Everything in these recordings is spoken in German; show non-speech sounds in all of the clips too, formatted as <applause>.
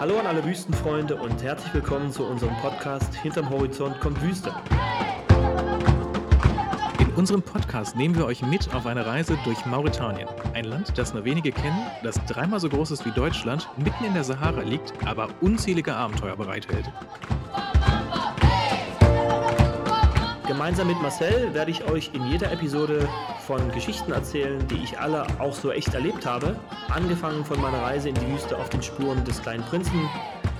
Hallo an alle Wüstenfreunde und herzlich willkommen zu unserem Podcast Hinterm Horizont kommt Wüste. In unserem Podcast nehmen wir euch mit auf eine Reise durch Mauretanien. Ein Land, das nur wenige kennen, das dreimal so groß ist wie Deutschland, mitten in der Sahara liegt, aber unzählige Abenteuer bereithält. Gemeinsam mit Marcel werde ich euch in jeder Episode von Geschichten erzählen, die ich alle auch so echt erlebt habe. Angefangen von meiner Reise in die Wüste auf den Spuren des kleinen Prinzen,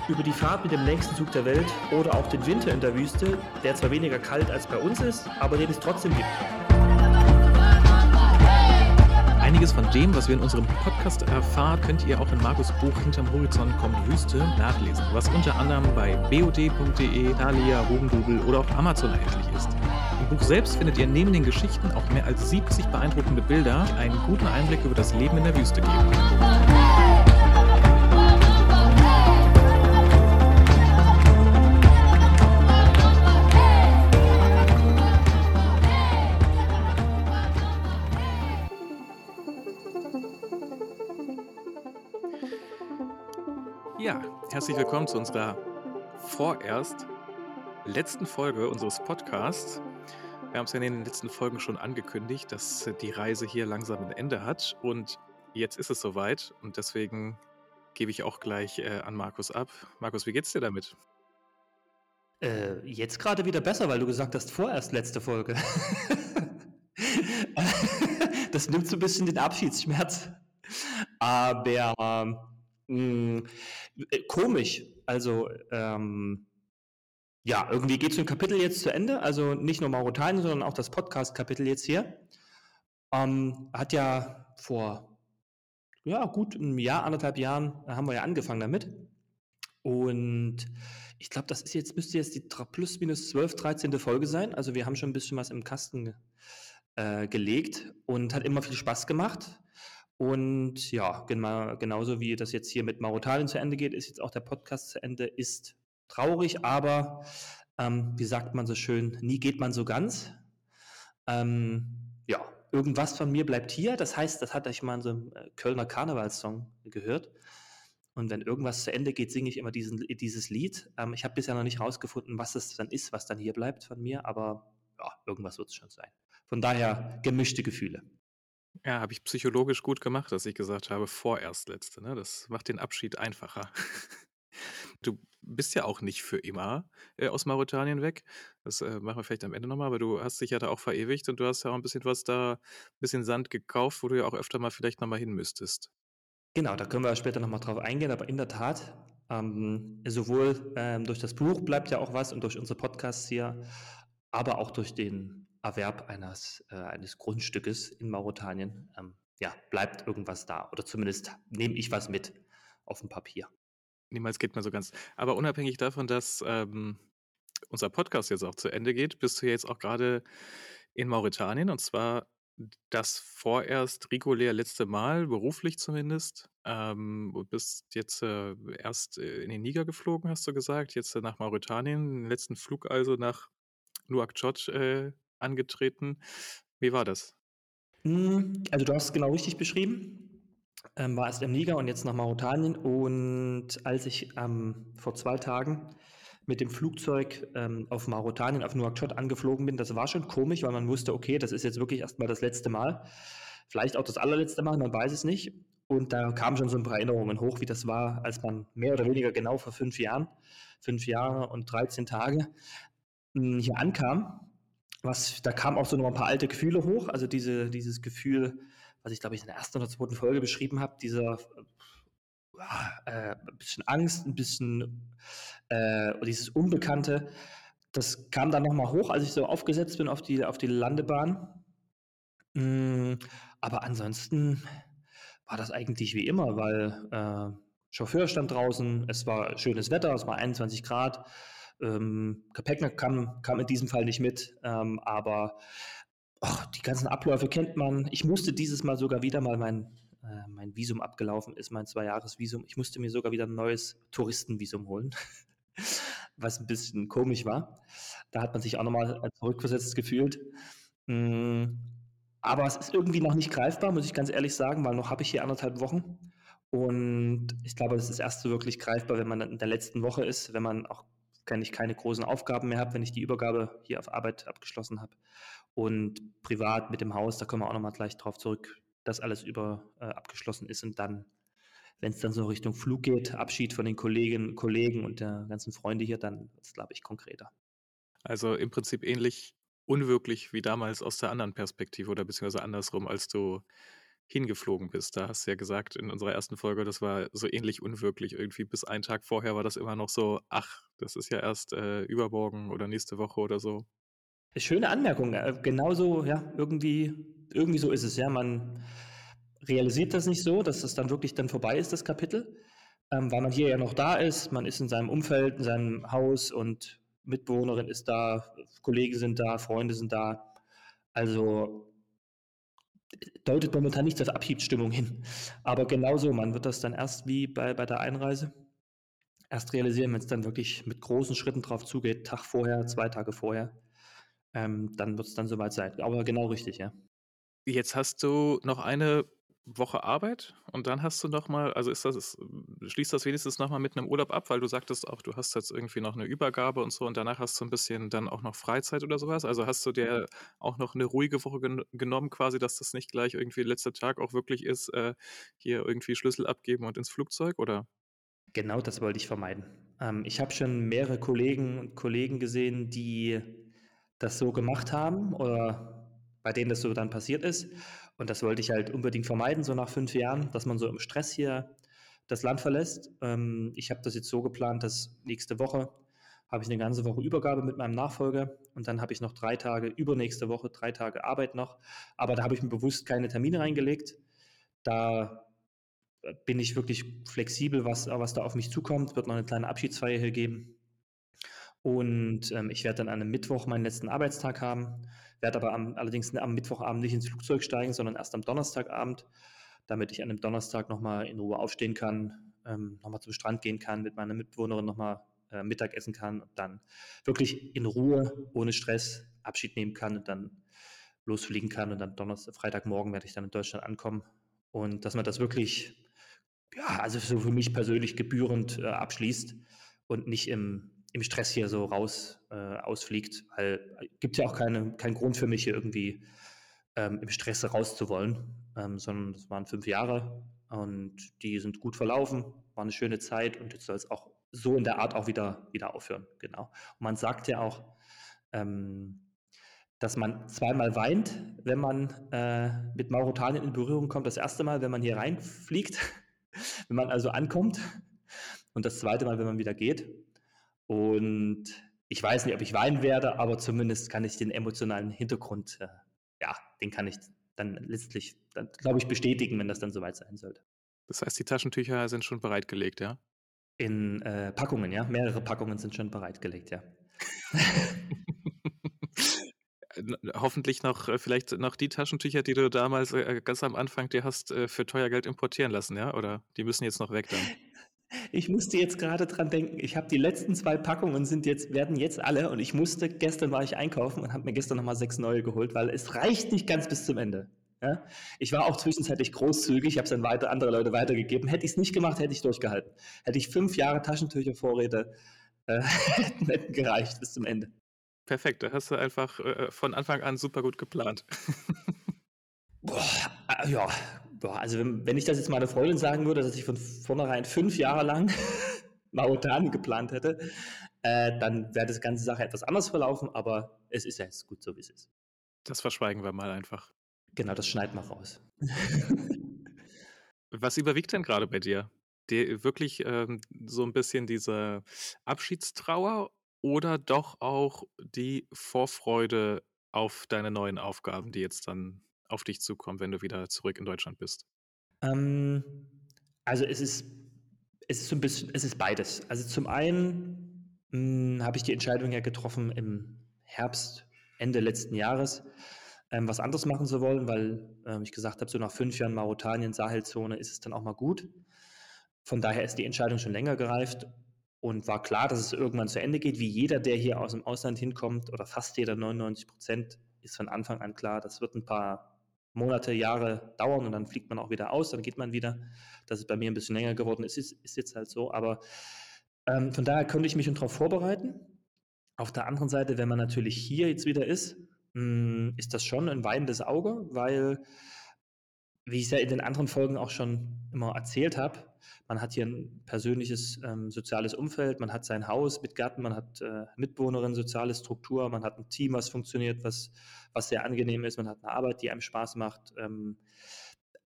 über die Fahrt mit dem längsten Zug der Welt oder auch den Winter in der Wüste, der zwar weniger kalt als bei uns ist, aber den es trotzdem gibt. Einiges von dem, was wir in unserem Podcast erfahren, könnt ihr auch in Markus Buch Hinterm Horizont kommt Wüste nachlesen, was unter anderem bei bod.de, Thalia, Hugendubel oder auf Amazon erhältlich ist. Buch selbst findet ihr neben den Geschichten auch mehr als 70 beeindruckende Bilder, die einen guten Einblick über das Leben in der Wüste geben. Ja, herzlich willkommen zu unserer vorerst letzten Folge unseres Podcasts. Wir haben es ja in den letzten Folgen schon angekündigt, dass die Reise hier langsam ein Ende hat und jetzt ist es soweit und deswegen gebe ich auch gleich äh, an Markus ab. Markus, wie geht's dir damit? Äh, jetzt gerade wieder besser, weil du gesagt hast, vorerst letzte Folge. <laughs> das nimmt so ein bisschen den Abschiedsschmerz. Aber mh, äh, komisch. Also, ähm, ja, irgendwie geht so ein Kapitel jetzt zu Ende. Also nicht nur Mauretanien, sondern auch das Podcast-Kapitel jetzt hier. Ähm, hat ja vor ja, gut einem Jahr, anderthalb Jahren haben wir ja angefangen damit. Und ich glaube, das ist jetzt, müsste jetzt die plus minus 12, 13. Folge sein. Also wir haben schon ein bisschen was im Kasten äh, gelegt und hat immer viel Spaß gemacht. Und ja, genau, genauso wie das jetzt hier mit Mauretanien zu Ende geht, ist jetzt auch der Podcast zu Ende. Ist traurig, aber ähm, wie sagt man so schön, nie geht man so ganz. Ähm, ja, irgendwas von mir bleibt hier. Das heißt, das hatte ich mal in so einem äh, Kölner Karnevalssong gehört. Und wenn irgendwas zu Ende geht, singe ich immer diesen, dieses Lied. Ähm, ich habe bisher noch nicht rausgefunden, was es dann ist, was dann hier bleibt von mir, aber ja, irgendwas wird es schon sein. Von daher gemischte Gefühle. Ja, habe ich psychologisch gut gemacht, dass ich gesagt habe, vorerst letzte. Ne? Das macht den Abschied einfacher. <laughs> Du bist ja auch nicht für immer äh, aus Mauretanien weg. Das äh, machen wir vielleicht am Ende nochmal, aber du hast dich ja da auch verewigt und du hast ja auch ein bisschen was da, ein bisschen Sand gekauft, wo du ja auch öfter mal vielleicht nochmal hin müsstest. Genau, da können wir später nochmal drauf eingehen, aber in der Tat, ähm, sowohl ähm, durch das Buch bleibt ja auch was und durch unsere Podcasts hier, aber auch durch den Erwerb eines, äh, eines Grundstückes in Mauretanien, ähm, ja, bleibt irgendwas da. Oder zumindest nehme ich was mit auf dem Papier. Niemals geht man so ganz. Aber unabhängig davon, dass ähm, unser Podcast jetzt auch zu Ende geht, bist du jetzt auch gerade in Mauretanien und zwar das vorerst regulär letzte Mal, beruflich zumindest. Ähm, du bist jetzt äh, erst äh, in den Niger geflogen, hast du gesagt, jetzt äh, nach Mauretanien, den letzten Flug also nach Nouakchott äh, angetreten. Wie war das? Hm, also du hast es genau richtig beschrieben ähm, war erst im Niger und jetzt nach Mauretanien. Und als ich ähm, vor zwei Tagen mit dem Flugzeug ähm, auf Mauretanien, auf Nouakchott angeflogen bin, das war schon komisch, weil man wusste, okay, das ist jetzt wirklich erstmal das letzte Mal. Vielleicht auch das allerletzte Mal, man weiß es nicht. Und da kamen schon so ein paar Erinnerungen hoch, wie das war, als man mehr oder weniger genau vor fünf Jahren, fünf Jahre und 13 Tage hm, hier ankam. Was, da kamen auch so noch ein paar alte Gefühle hoch, also diese, dieses Gefühl, was ich glaube ich in der ersten oder zweiten Folge beschrieben habe, dieser äh, ein bisschen Angst, ein bisschen äh, dieses Unbekannte, das kam dann nochmal hoch, als ich so aufgesetzt bin auf die, auf die Landebahn. Mm, aber ansonsten war das eigentlich wie immer, weil äh, Chauffeur stand draußen, es war schönes Wetter, es war 21 Grad. Ähm, Gepäck kam, kam in diesem Fall nicht mit, ähm, aber Och, die ganzen Abläufe kennt man. Ich musste dieses Mal sogar wieder mal mein, äh, mein Visum abgelaufen ist, mein Zwei-Jahres-Visum. Ich musste mir sogar wieder ein neues Touristenvisum holen, <laughs> was ein bisschen komisch war. Da hat man sich auch nochmal zurückversetzt gefühlt. Mm, aber es ist irgendwie noch nicht greifbar, muss ich ganz ehrlich sagen, weil noch habe ich hier anderthalb Wochen. Und ich glaube, das ist erst so wirklich greifbar, wenn man in der letzten Woche ist, wenn man auch wenn ich keine großen Aufgaben mehr habe, wenn ich die Übergabe hier auf Arbeit abgeschlossen habe. Und privat mit dem Haus, da kommen wir auch nochmal gleich drauf zurück, dass alles über äh, abgeschlossen ist und dann, wenn es dann so Richtung Flug geht, Abschied von den Kolleginnen, Kollegen und der ganzen Freunde hier, dann wird es, glaube ich, konkreter. Also im Prinzip ähnlich unwirklich wie damals aus der anderen Perspektive oder beziehungsweise andersrum, als du hingeflogen bist. Da hast du ja gesagt in unserer ersten Folge, das war so ähnlich unwirklich. Irgendwie bis einen Tag vorher war das immer noch so, ach, das ist ja erst äh, übermorgen oder nächste Woche oder so. Schöne Anmerkung. Äh, genauso, ja, irgendwie, irgendwie so ist es, ja. Man realisiert das nicht so, dass das dann wirklich dann vorbei ist, das Kapitel, ähm, weil man hier ja noch da ist, man ist in seinem Umfeld, in seinem Haus und Mitbewohnerin ist da, Kollegen sind da, Freunde sind da. Also deutet momentan nicht auf Abschiedsstimmung hin. Aber genauso, man wird das dann erst wie bei, bei der Einreise erst realisieren, wenn es dann wirklich mit großen Schritten drauf zugeht, Tag vorher, zwei Tage vorher. Ähm, dann wird es dann soweit sein. Aber genau richtig, ja. Jetzt hast du noch eine Woche Arbeit und dann hast du noch mal, also ist das, schließt das wenigstens noch mal mit einem Urlaub ab, weil du sagtest auch, du hast jetzt irgendwie noch eine Übergabe und so und danach hast du ein bisschen dann auch noch Freizeit oder sowas. Also hast du dir auch noch eine ruhige Woche gen genommen, quasi, dass das nicht gleich irgendwie letzter Tag auch wirklich ist, äh, hier irgendwie Schlüssel abgeben und ins Flugzeug, oder? Genau das wollte ich vermeiden. Ähm, ich habe schon mehrere Kollegen und Kollegen gesehen, die das so gemacht haben oder bei denen das so dann passiert ist. Und das wollte ich halt unbedingt vermeiden, so nach fünf Jahren, dass man so im Stress hier das Land verlässt. Ähm, ich habe das jetzt so geplant, dass nächste Woche habe ich eine ganze Woche Übergabe mit meinem Nachfolger und dann habe ich noch drei Tage, übernächste Woche drei Tage Arbeit noch. Aber da habe ich mir bewusst keine Termine reingelegt. Da äh, bin ich wirklich flexibel, was, was da auf mich zukommt. Wird noch eine kleine Abschiedsfeier hier geben. Und ähm, ich werde dann an einem Mittwoch meinen letzten Arbeitstag haben werde aber am, allerdings am Mittwochabend nicht ins Flugzeug steigen, sondern erst am Donnerstagabend, damit ich an dem Donnerstag nochmal in Ruhe aufstehen kann, ähm, nochmal zum Strand gehen kann, mit meiner Mitbewohnerin nochmal äh, Mittag essen kann und dann wirklich in Ruhe, ohne Stress Abschied nehmen kann und dann losfliegen kann und dann Donnerstag, Freitagmorgen werde ich dann in Deutschland ankommen. Und dass man das wirklich, ja, also so für mich persönlich gebührend äh, abschließt und nicht im, im Stress hier so raus äh, ausfliegt, weil äh, gibt ja auch keine, keinen Grund für mich hier irgendwie ähm, im Stress rauszuwollen, ähm, sondern das waren fünf Jahre und die sind gut verlaufen, war eine schöne Zeit und jetzt soll es auch so in der Art auch wieder, wieder aufhören, genau. Und man sagt ja auch, ähm, dass man zweimal weint, wenn man äh, mit Mauretanien in Berührung kommt. Das erste Mal, wenn man hier reinfliegt, <laughs> wenn man also ankommt und das zweite Mal, wenn man wieder geht. Und ich weiß nicht, ob ich weinen werde, aber zumindest kann ich den emotionalen Hintergrund, äh, ja, den kann ich dann letztlich, glaube ich, bestätigen, wenn das dann soweit sein sollte. Das heißt, die Taschentücher sind schon bereitgelegt, ja? In äh, Packungen, ja. Mehrere Packungen sind schon bereitgelegt, ja. <laughs> Hoffentlich noch, äh, vielleicht noch die Taschentücher, die du damals äh, ganz am Anfang dir hast äh, für teuer Geld importieren lassen, ja? Oder die müssen jetzt noch weg dann? Ich musste jetzt gerade dran denken, ich habe die letzten zwei Packungen sind jetzt, werden jetzt alle und ich musste, gestern war ich einkaufen und habe mir gestern nochmal sechs neue geholt, weil es reicht nicht ganz bis zum Ende. Ja? Ich war auch zwischenzeitlich großzügig, ich habe es dann weiter andere Leute weitergegeben. Hätte ich es nicht gemacht, hätte ich durchgehalten. Hätte ich fünf Jahre Taschentüchervorräte, äh, <laughs> hätten gereicht bis zum Ende. Perfekt, da hast du einfach äh, von Anfang an super gut geplant. Boah, äh, ja, boah, also wenn, wenn, ich das jetzt meiner Freundin sagen würde, dass ich von vornherein fünf Jahre lang <laughs> Mauretanien geplant hätte, äh, dann wäre das ganze Sache etwas anders verlaufen, aber es ist ja jetzt gut so, wie es ist. Das verschweigen wir mal einfach. Genau, das schneiden wir raus. <laughs> Was überwiegt denn gerade bei dir? Die, wirklich ähm, so ein bisschen diese Abschiedstrauer oder doch auch die Vorfreude auf deine neuen Aufgaben, die jetzt dann auf dich zukommen, wenn du wieder zurück in Deutschland bist? Ähm, also es ist, es ist so ein bisschen, es ist beides. Also zum einen hm, habe ich die Entscheidung ja getroffen im Herbst, Ende letzten Jahres, ähm, was anderes machen zu wollen, weil ähm, ich gesagt habe, so nach fünf Jahren Mauretanien, Sahelzone ist es dann auch mal gut. Von daher ist die Entscheidung schon länger gereift und war klar, dass es irgendwann zu Ende geht, wie jeder, der hier aus dem Ausland hinkommt, oder fast jeder 99 Prozent, ist von Anfang an klar, das wird ein paar Monate, Jahre dauern und dann fliegt man auch wieder aus, dann geht man wieder. Das ist bei mir ein bisschen länger geworden, ist, ist, ist jetzt halt so. Aber ähm, von daher könnte ich mich schon darauf vorbereiten. Auf der anderen Seite, wenn man natürlich hier jetzt wieder ist, mh, hm, ist das schon ein weinendes Auge, weil, wie ich es ja in den anderen Folgen auch schon immer erzählt habe, man hat hier ein persönliches ähm, soziales Umfeld, man hat sein Haus mit Garten, man hat äh, Mitbewohnerinnen, soziale Struktur, man hat ein Team, was funktioniert, was, was sehr angenehm ist, man hat eine Arbeit, die einem Spaß macht. Ähm,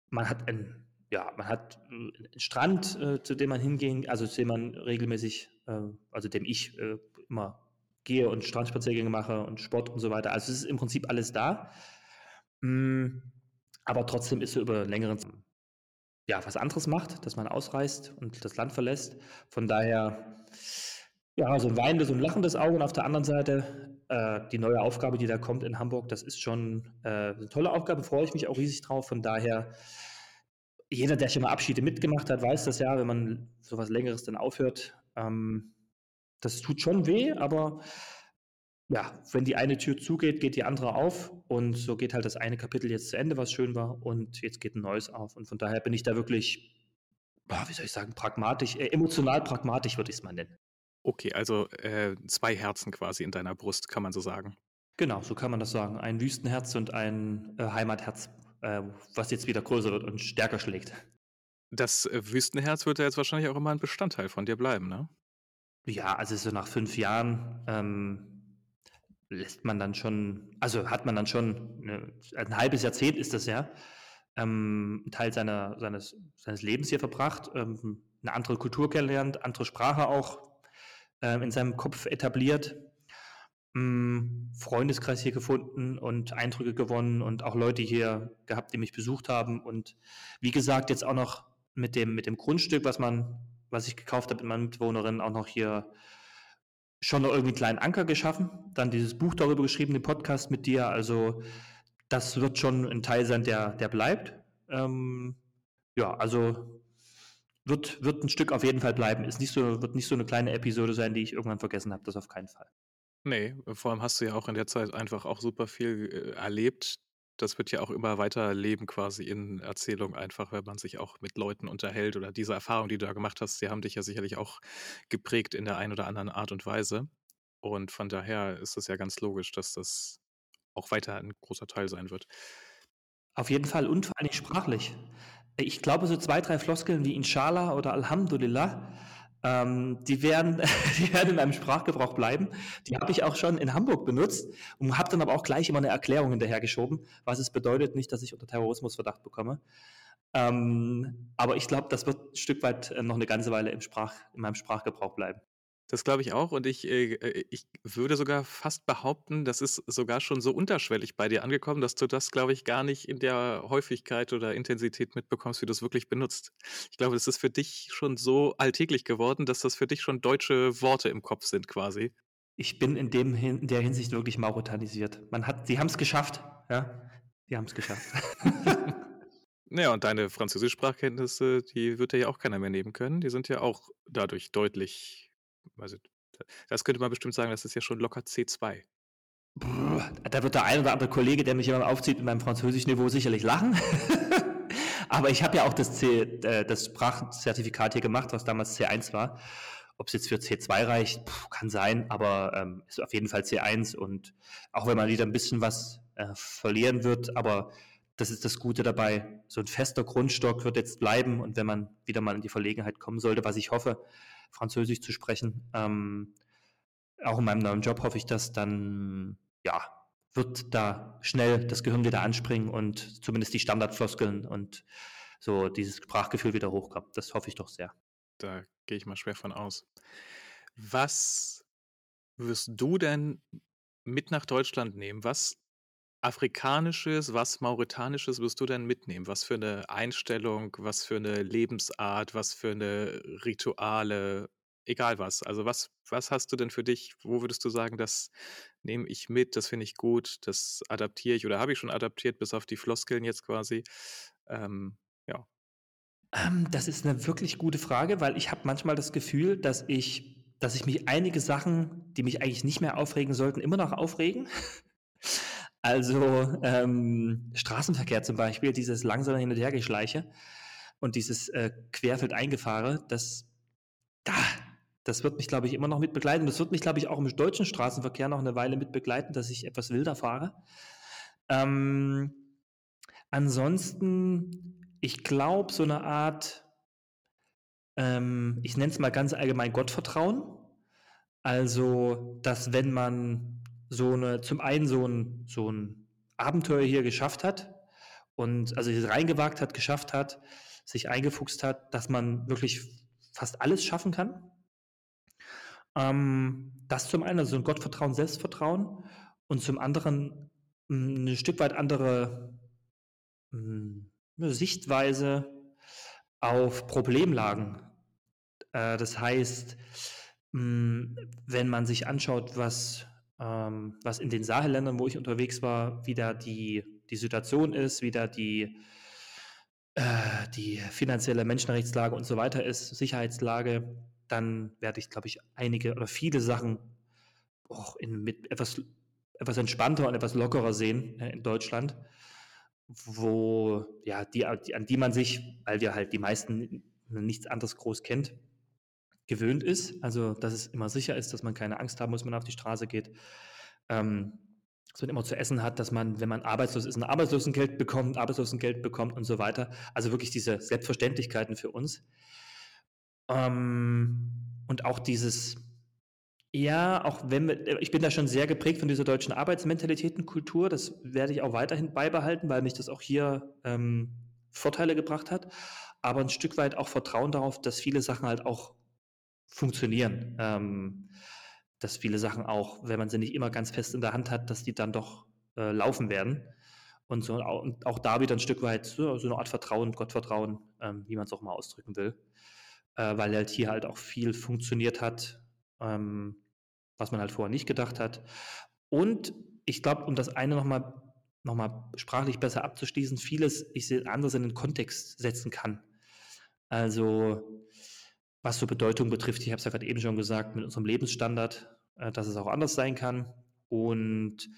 man hat ein, ja, man hat einen Strand, äh, zu dem man hingehen, also zu dem man regelmäßig, äh, also dem ich äh, immer gehe und Strandspaziergänge mache und Sport und so weiter. Also es ist im Prinzip alles da. Mm, aber trotzdem ist so über längeren ja, was anderes macht, dass man ausreist und das Land verlässt. Von daher, ja, so ein weinendes und lachendes Auge und auf der anderen Seite äh, die neue Aufgabe, die da kommt in Hamburg, das ist schon äh, eine tolle Aufgabe, freue ich mich auch riesig drauf. Von daher, jeder, der schon mal Abschiede mitgemacht hat, weiß das ja, wenn man so was Längeres dann aufhört. Ähm, das tut schon weh, aber ja, wenn die eine Tür zugeht, geht die andere auf und so geht halt das eine Kapitel jetzt zu Ende, was schön war und jetzt geht ein neues auf und von daher bin ich da wirklich, wie soll ich sagen, pragmatisch, äh, emotional pragmatisch würde ich es mal nennen. Okay, also äh, zwei Herzen quasi in deiner Brust, kann man so sagen. Genau, so kann man das sagen. Ein Wüstenherz und ein äh, Heimatherz, äh, was jetzt wieder größer wird und stärker schlägt. Das äh, Wüstenherz wird ja jetzt wahrscheinlich auch immer ein Bestandteil von dir bleiben, ne? Ja, also so nach fünf Jahren ähm, lässt man dann schon, also hat man dann schon, eine, ein halbes Jahrzehnt ist das ja, ähm, einen Teil seiner, seines, seines Lebens hier verbracht, ähm, eine andere Kultur kennenlernt, andere Sprache auch ähm, in seinem Kopf etabliert, ähm, Freundeskreis hier gefunden und Eindrücke gewonnen und auch Leute hier gehabt, die mich besucht haben. Und wie gesagt, jetzt auch noch mit dem, mit dem Grundstück, was man, was ich gekauft habe mit meiner Mitbewohnerin, auch noch hier schon noch irgendwie einen kleinen Anker geschaffen, dann dieses Buch darüber geschrieben, den Podcast mit dir. Also das wird schon ein Teil sein, der, der bleibt. Ähm, ja, also wird, wird ein Stück auf jeden Fall bleiben. Ist nicht so, wird nicht so eine kleine Episode sein, die ich irgendwann vergessen habe. Das auf keinen Fall. Nee, vor allem hast du ja auch in der Zeit einfach auch super viel äh, erlebt, das wird ja auch immer weiter leben quasi in Erzählung einfach, wenn man sich auch mit Leuten unterhält oder diese Erfahrung, die du da gemacht hast, die haben dich ja sicherlich auch geprägt in der einen oder anderen Art und Weise. Und von daher ist es ja ganz logisch, dass das auch weiter ein großer Teil sein wird. Auf jeden Fall und vor allem sprachlich. Ich glaube, so zwei, drei Floskeln wie Inshallah oder Alhamdulillah, ähm, die, werden, <laughs> die werden in meinem Sprachgebrauch bleiben. Die habe ich auch schon in Hamburg benutzt und habe dann aber auch gleich immer eine Erklärung hinterhergeschoben, was es bedeutet, nicht, dass ich unter Terrorismusverdacht bekomme. Ähm, aber ich glaube, das wird ein Stück weit äh, noch eine ganze Weile im Sprach, in meinem Sprachgebrauch bleiben. Das glaube ich auch und ich, äh, äh, ich würde sogar fast behaupten, das ist sogar schon so unterschwellig bei dir angekommen, dass du das, glaube ich, gar nicht in der Häufigkeit oder Intensität mitbekommst, wie du es wirklich benutzt. Ich glaube, das ist für dich schon so alltäglich geworden, dass das für dich schon deutsche Worte im Kopf sind quasi. Ich bin in, dem, in der Hinsicht wirklich mauretanisiert. Man hat, sie haben es geschafft, ja. Sie haben es geschafft. <laughs> Ja, und deine Französischsprachkenntnisse, die wird dir ja auch keiner mehr nehmen können. Die sind ja auch dadurch deutlich also, das könnte man bestimmt sagen, das ist ja schon locker C2. Da wird der ein oder andere Kollege, der mich immer aufzieht, mit meinem Französischniveau sicherlich lachen. <laughs> Aber ich habe ja auch das, C, äh, das Sprachzertifikat hier gemacht, was damals C1 war. Ob es jetzt für C2 reicht, kann sein, aber ähm, ist auf jeden Fall C1. Und auch wenn man wieder ein bisschen was äh, verlieren wird, aber das ist das Gute dabei. So ein fester Grundstock wird jetzt bleiben. Und wenn man wieder mal in die Verlegenheit kommen sollte, was ich hoffe, Französisch zu sprechen. Ähm, auch in meinem neuen Job hoffe ich, dass dann, ja, wird da schnell das Gehirn wieder anspringen und zumindest die Standardfloskeln und so dieses Sprachgefühl wieder hochkommt. Das hoffe ich doch sehr. Da gehe ich mal schwer von aus. Was wirst du denn mit nach Deutschland nehmen? Was Afrikanisches, was Mauretanisches wirst du denn mitnehmen? Was für eine Einstellung, was für eine Lebensart, was für eine Rituale, egal was. Also was, was hast du denn für dich? Wo würdest du sagen, das nehme ich mit, das finde ich gut, das adaptiere ich oder habe ich schon adaptiert, bis auf die Floskeln jetzt quasi? Ähm, ja. Ähm, das ist eine wirklich gute Frage, weil ich habe manchmal das Gefühl, dass ich, dass ich mich einige Sachen, die mich eigentlich nicht mehr aufregen sollten, immer noch aufregen. Also, ähm, Straßenverkehr zum Beispiel, dieses langsame Hin und Hergeschleiche und dieses, äh, Querfeldeingefahre, das da das wird mich, glaube ich, immer noch mit begleiten. Das wird mich, glaube ich, auch im deutschen Straßenverkehr noch eine Weile mit begleiten, dass ich etwas wilder fahre. Ähm, ansonsten, ich glaube, so eine Art, ähm, ich nenne es mal ganz allgemein Gottvertrauen. Also, dass wenn man so eine, zum einen so ein, so ein Abenteuer hier geschafft hat und also reingewagt hat, geschafft hat, sich eingefuchst hat, dass man wirklich fast alles schaffen kann. Ähm, das zum einen, also ein Gottvertrauen, Selbstvertrauen und zum anderen hm, eine Stück weit andere hm, Sichtweise auf Problemlagen. Äh, das heißt, hm, wenn man sich anschaut, was, ähm, was in den Sahelländern, wo ich unterwegs war, wie da die, die Situation ist, wie da die, äh, die finanzielle Menschenrechtslage und so weiter ist, Sicherheitslage, dann werde ich, glaube ich, einige oder viele Sachen auch in, mit etwas, etwas entspannter und etwas lockerer sehen äh, in Deutschland, wo, ja, die, an die man sich, weil wir halt die meisten nichts anderes groß kennt, gewöhnt ist. Also, dass es immer sicher ist, dass man keine Angst haben muss, wenn man auf die Straße geht. Ähm, dass man immer zu essen hat, dass man, wenn man arbeitslos ist, ein Arbeitslosengeld bekommt, Arbeitslosengeld bekommt und so weiter. Also wirklich diese Selbstverständlichkeiten für uns. Ähm, und auch dieses, ja, auch wenn wir, ich bin da schon sehr geprägt von dieser deutschen Arbeitsmentalitätenkultur, das werde ich auch weiterhin beibehalten, weil mich das auch hier ähm, Vorteile gebracht hat, aber ein Stück weit auch Vertrauen darauf, dass viele Sachen halt auch funktionieren. Ähm, dass viele Sachen auch, wenn man sie nicht immer ganz fest in der Hand hat, dass die dann doch äh, laufen werden. Und, so, und auch da wieder ein Stück weit so, so eine Art Vertrauen, Gottvertrauen, ähm, wie man es auch mal ausdrücken will äh, weil halt hier halt auch viel funktioniert hat, ähm, was man halt vorher nicht gedacht hat. Und ich glaube, um das eine nochmal noch mal sprachlich besser abzuschließen, vieles ich sehe, anderes in den Kontext setzen kann. Also was so Bedeutung betrifft, ich habe es ja gerade eben schon gesagt, mit unserem Lebensstandard, äh, dass es auch anders sein kann. Und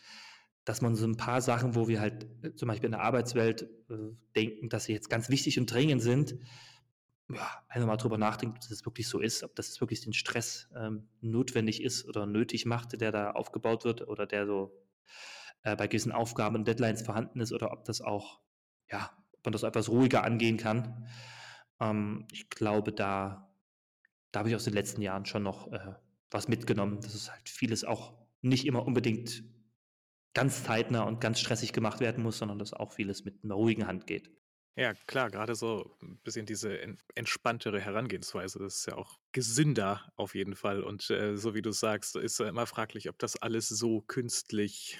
dass man so ein paar Sachen, wo wir halt äh, zum Beispiel in der Arbeitswelt äh, denken, dass sie jetzt ganz wichtig und dringend sind, ja, einfach mal drüber nachdenkt, ob das wirklich so ist, ob das wirklich den Stress ähm, notwendig ist oder nötig macht, der da aufgebaut wird oder der so äh, bei gewissen Aufgaben und Deadlines vorhanden ist oder ob das auch, ja, ob man das etwas ruhiger angehen kann. Ähm, ich glaube, da, da habe ich aus den letzten Jahren schon noch äh, was mitgenommen, dass es halt vieles auch nicht immer unbedingt ganz zeitnah und ganz stressig gemacht werden muss, sondern dass auch vieles mit einer ruhigen Hand geht. Ja, klar, gerade so ein bisschen diese en entspanntere Herangehensweise, das ist ja auch gesünder auf jeden Fall. Und, äh, so wie du sagst, ist ja immer fraglich, ob das alles so künstlich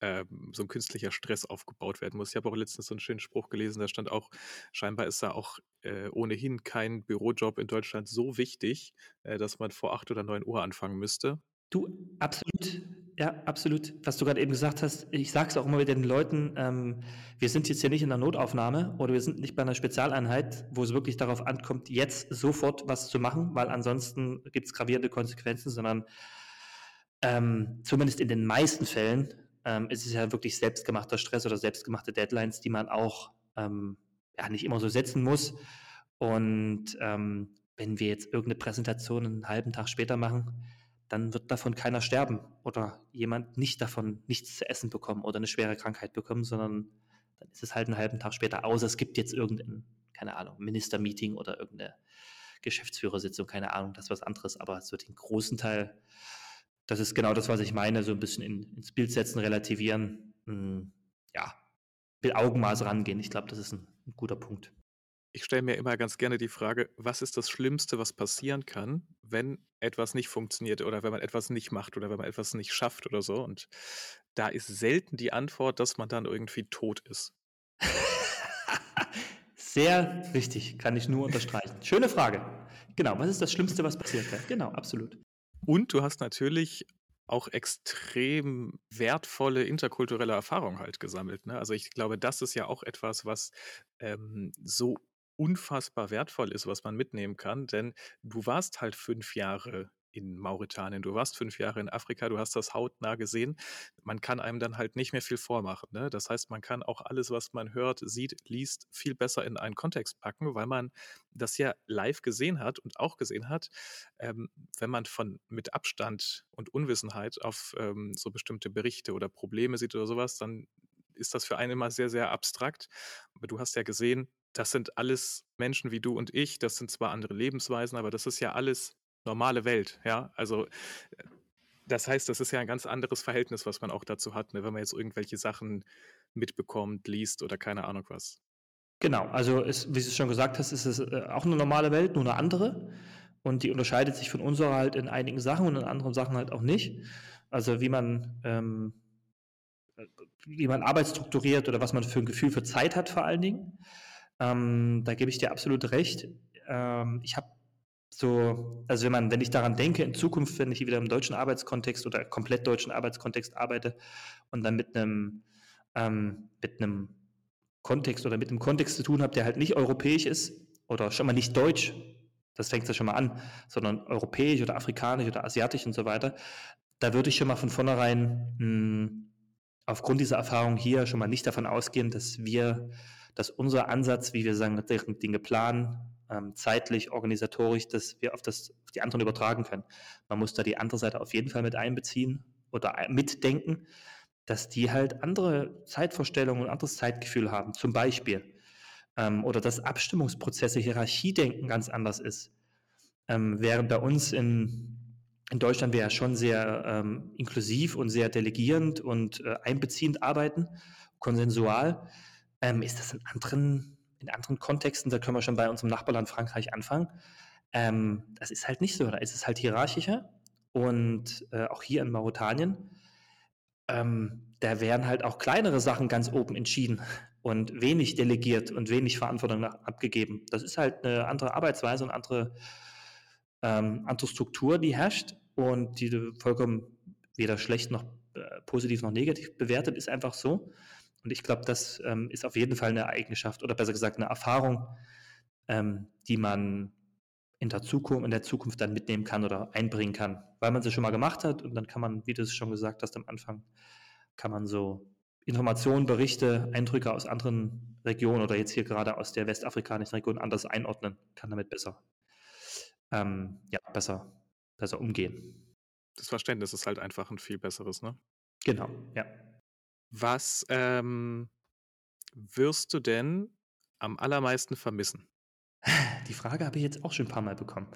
ähm, so ein künstlicher Stress aufgebaut werden muss. Ich habe auch letztens so einen schönen Spruch gelesen, da stand auch, scheinbar ist da auch, äh, ohnehin kein Bürojob in Deutschland so wichtig, äh, dass man vor 8 oder 9 Uhr anfangen müsste. Du, absolut. Ja, absolut. Was du gerade eben gesagt hast, ich sage es auch immer wieder den Leuten, ähm, wir sind jetzt hier nicht in der Notaufnahme oder wir sind nicht bei einer Spezialeinheit, wo es wirklich darauf ankommt, jetzt sofort was zu machen, weil ansonsten gibt es gravierende Konsequenzen, sondern ähm, zumindest in den meisten Fällen ähm, ist es ja wirklich selbstgemachter Stress oder selbstgemachte Deadlines, die man auch ähm, ja, nicht immer so setzen muss. Und ähm, wenn wir jetzt irgendeine Präsentation einen halben Tag später machen, dann wird davon keiner sterben oder jemand nicht davon nichts zu essen bekommen oder eine schwere Krankheit bekommen, sondern dann ist es halt einen halben Tag später, außer es gibt jetzt irgendein, keine Ahnung, Ministermeeting oder irgendeine Geschäftsführersitzung, keine Ahnung, das ist was anderes, aber es wird den großen Teil, das ist genau das, was ich meine, so ein bisschen in, ins Bild setzen, relativieren, mh, hm, ja, mit Augenmaß rangehen. Ich glaube, das ist ein, ein guter Punkt. Ich stelle mir immer ganz gerne die Frage, was ist das Schlimmste, was passieren kann, wenn etwas nicht funktioniert oder wenn man etwas nicht macht oder wenn man etwas nicht schafft oder so. Und da ist selten die Antwort, dass man dann irgendwie tot ist. <laughs> Sehr richtig, kann ich nur unterstreichen. Schöne Frage. Genau, was ist das Schlimmste, was passieren kann? Genau, absolut. Und du hast natürlich auch extrem wertvolle interkulturelle Erfahrungen halt gesammelt. Ne? Also ich glaube, das ist ja auch etwas, was ähm, so unfassbar wertvoll ist, was man mitnehmen kann, denn du warst halt fünf Jahre in Mauretanien. Du warst fünf Jahre in Afrika, du hast das hautnah gesehen. Man kann einem dann halt nicht mehr viel vormachen. Ne? Das heißt, man kann auch alles, was man hört, sieht, liest, viel besser in einen Kontext packen, weil man das ja live gesehen hat und auch gesehen hat, ähm, wenn man von mit Abstand und Unwissenheit auf ähm, so bestimmte Berichte oder Probleme sieht oder sowas, dann ist das für einen immer sehr, sehr abstrakt. Aber du hast ja gesehen, das sind alles Menschen wie du und ich. Das sind zwar andere Lebensweisen, aber das ist ja alles normale Welt, ja. Also äh, das heißt, das ist ja ein ganz anderes Verhältnis, was man auch dazu hat, ne, wenn man jetzt irgendwelche Sachen mitbekommt, liest oder keine Ahnung was. Genau, also es, wie du schon gesagt hast, ist es äh, auch eine normale Welt, nur eine andere. Und die unterscheidet sich von unserer halt in einigen Sachen und in anderen Sachen halt auch nicht. Also wie man, ähm, wie man Arbeit strukturiert oder was man für ein Gefühl für Zeit hat vor allen Dingen. Ähm, da gebe ich dir absolut recht. Ähm, ich habe so, also wenn man, wenn ich daran denke, in Zukunft, wenn ich wieder im deutschen Arbeitskontext oder komplett deutschen Arbeitskontext arbeite und dann mit einem, ähm, mit einem Kontext oder mit einem Kontext zu tun habe, der halt nicht europäisch ist oder schon mal nicht deutsch, das fängt ja schon mal an, sondern europäisch oder afrikanisch oder asiatisch und so weiter, da würde ich schon mal von vornherein mh, hm, aufgrund dieser Erfahrung hier schon mal nicht davon ausgehen, dass wir, dass unser Ansatz, wie wir sagen, Dinge planen, ähm, zeitlich, organisatorisch, dass wir auf, das, auf die anderen übertragen können. Man muss da die andere Seite auf jeden Fall mit einbeziehen oder mitdenken, dass die halt andere Zeitvorstellungen und anderes Zeitgefühl haben. Zum Beispiel. Ähm, oder dass Abstimmungsprozesse, Hierarchiedenken ganz anders ist. Ähm, während bei uns in, in Deutschland wir ja schon sehr ähm, inklusiv und sehr delegierend und äh, einbeziehend arbeiten, konsensual, ähm, ist das in anderen in anderen Kontexten, da können wir schon bei unserem Nachbarland Frankreich anfangen. Ähm, das ist halt nicht so. Da ist es halt hierarchischer. Und äh, auch hier in Mauretanien, ähm, da werden halt auch kleinere Sachen ganz oben entschieden und wenig delegiert und wenig Verantwortung abgegeben. Das ist halt eine andere Arbeitsweise und andere, ähm, andere Struktur, die herrscht und die vollkommen weder schlecht noch äh, positiv noch negativ bewertet, ist einfach so. Und ich glaube, das ähm, ist auf jeden Fall eine Eigenschaft oder besser gesagt eine Erfahrung, ähm, die man in der, Zukunft, in der Zukunft dann mitnehmen kann oder einbringen kann, weil man sie schon mal gemacht hat und dann kann man, wie du es schon gesagt hast am Anfang, kann man so Informationen, Berichte, Eindrücke aus anderen Regionen oder jetzt hier gerade aus der westafrikanischen Region anders einordnen, kann damit besser, ähm, ja, besser, besser umgehen. Das Verständnis ist halt einfach ein viel besseres, ne? Genau, ja. Was, ähm, wirst du denn am allermeisten vermissen? Die Frage habe ich jetzt auch schon ein paar Mal bekommen.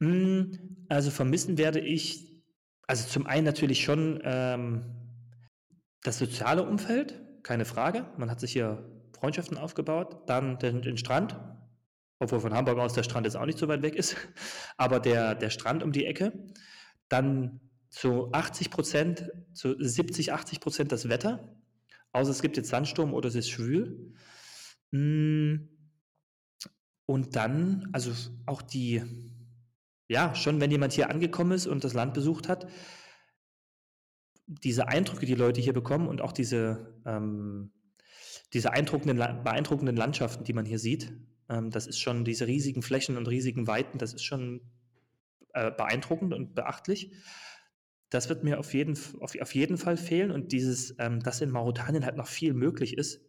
Hm, also vermissen werde ich also zum einen natürlich schon, ähm, das soziale Umfeld, keine Frage. Man hat sich hier Freundschaften aufgebaut, dann den den Strand, obwohl von Hamburg aus der Strand jetzt auch nicht so weit weg ist, aber der der Strand um die Ecke. Dann zu 80 Prozent, zu 70, 80 Prozent das Wetter. Außer es gibt jetzt Sandsturm oder es ist schwül. Hm. Und dann, also auch die, ja, schon wenn jemand hier angekommen ist und das Land besucht hat, diese Eindrücke, die Leute hier bekommen und auch diese, ähm, diese beeindruckenden, beeindruckenden Landschaften, die man hier sieht, ähm, das ist schon diese riesigen Flächen und riesigen Weiten, das ist schon äh, beeindruckend und beachtlich. Das wird mir auf jeden, auf, auf jeden Fall fehlen und dieses, ähm, dass in Mauretanien halt noch viel möglich ist,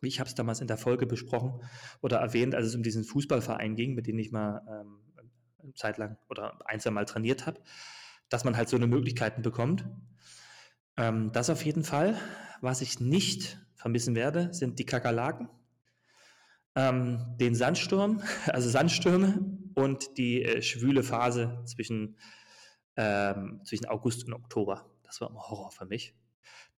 wie ich habe es damals in der Folge besprochen oder erwähnt, als es um diesen Fußballverein ging, mit dem ich mal ähm, eine Zeit lang oder ein, Mal trainiert habe, dass man halt so eine Möglichkeiten bekommt. Ähm, das auf jeden Fall. Was ich nicht vermissen werde, sind die Kakerlaken, ähm, den Sandsturm, <laughs> also Sandstürme und die äh, schwüle Phase zwischen ähm, zwischen August und Oktober. Das war immer Horror für mich.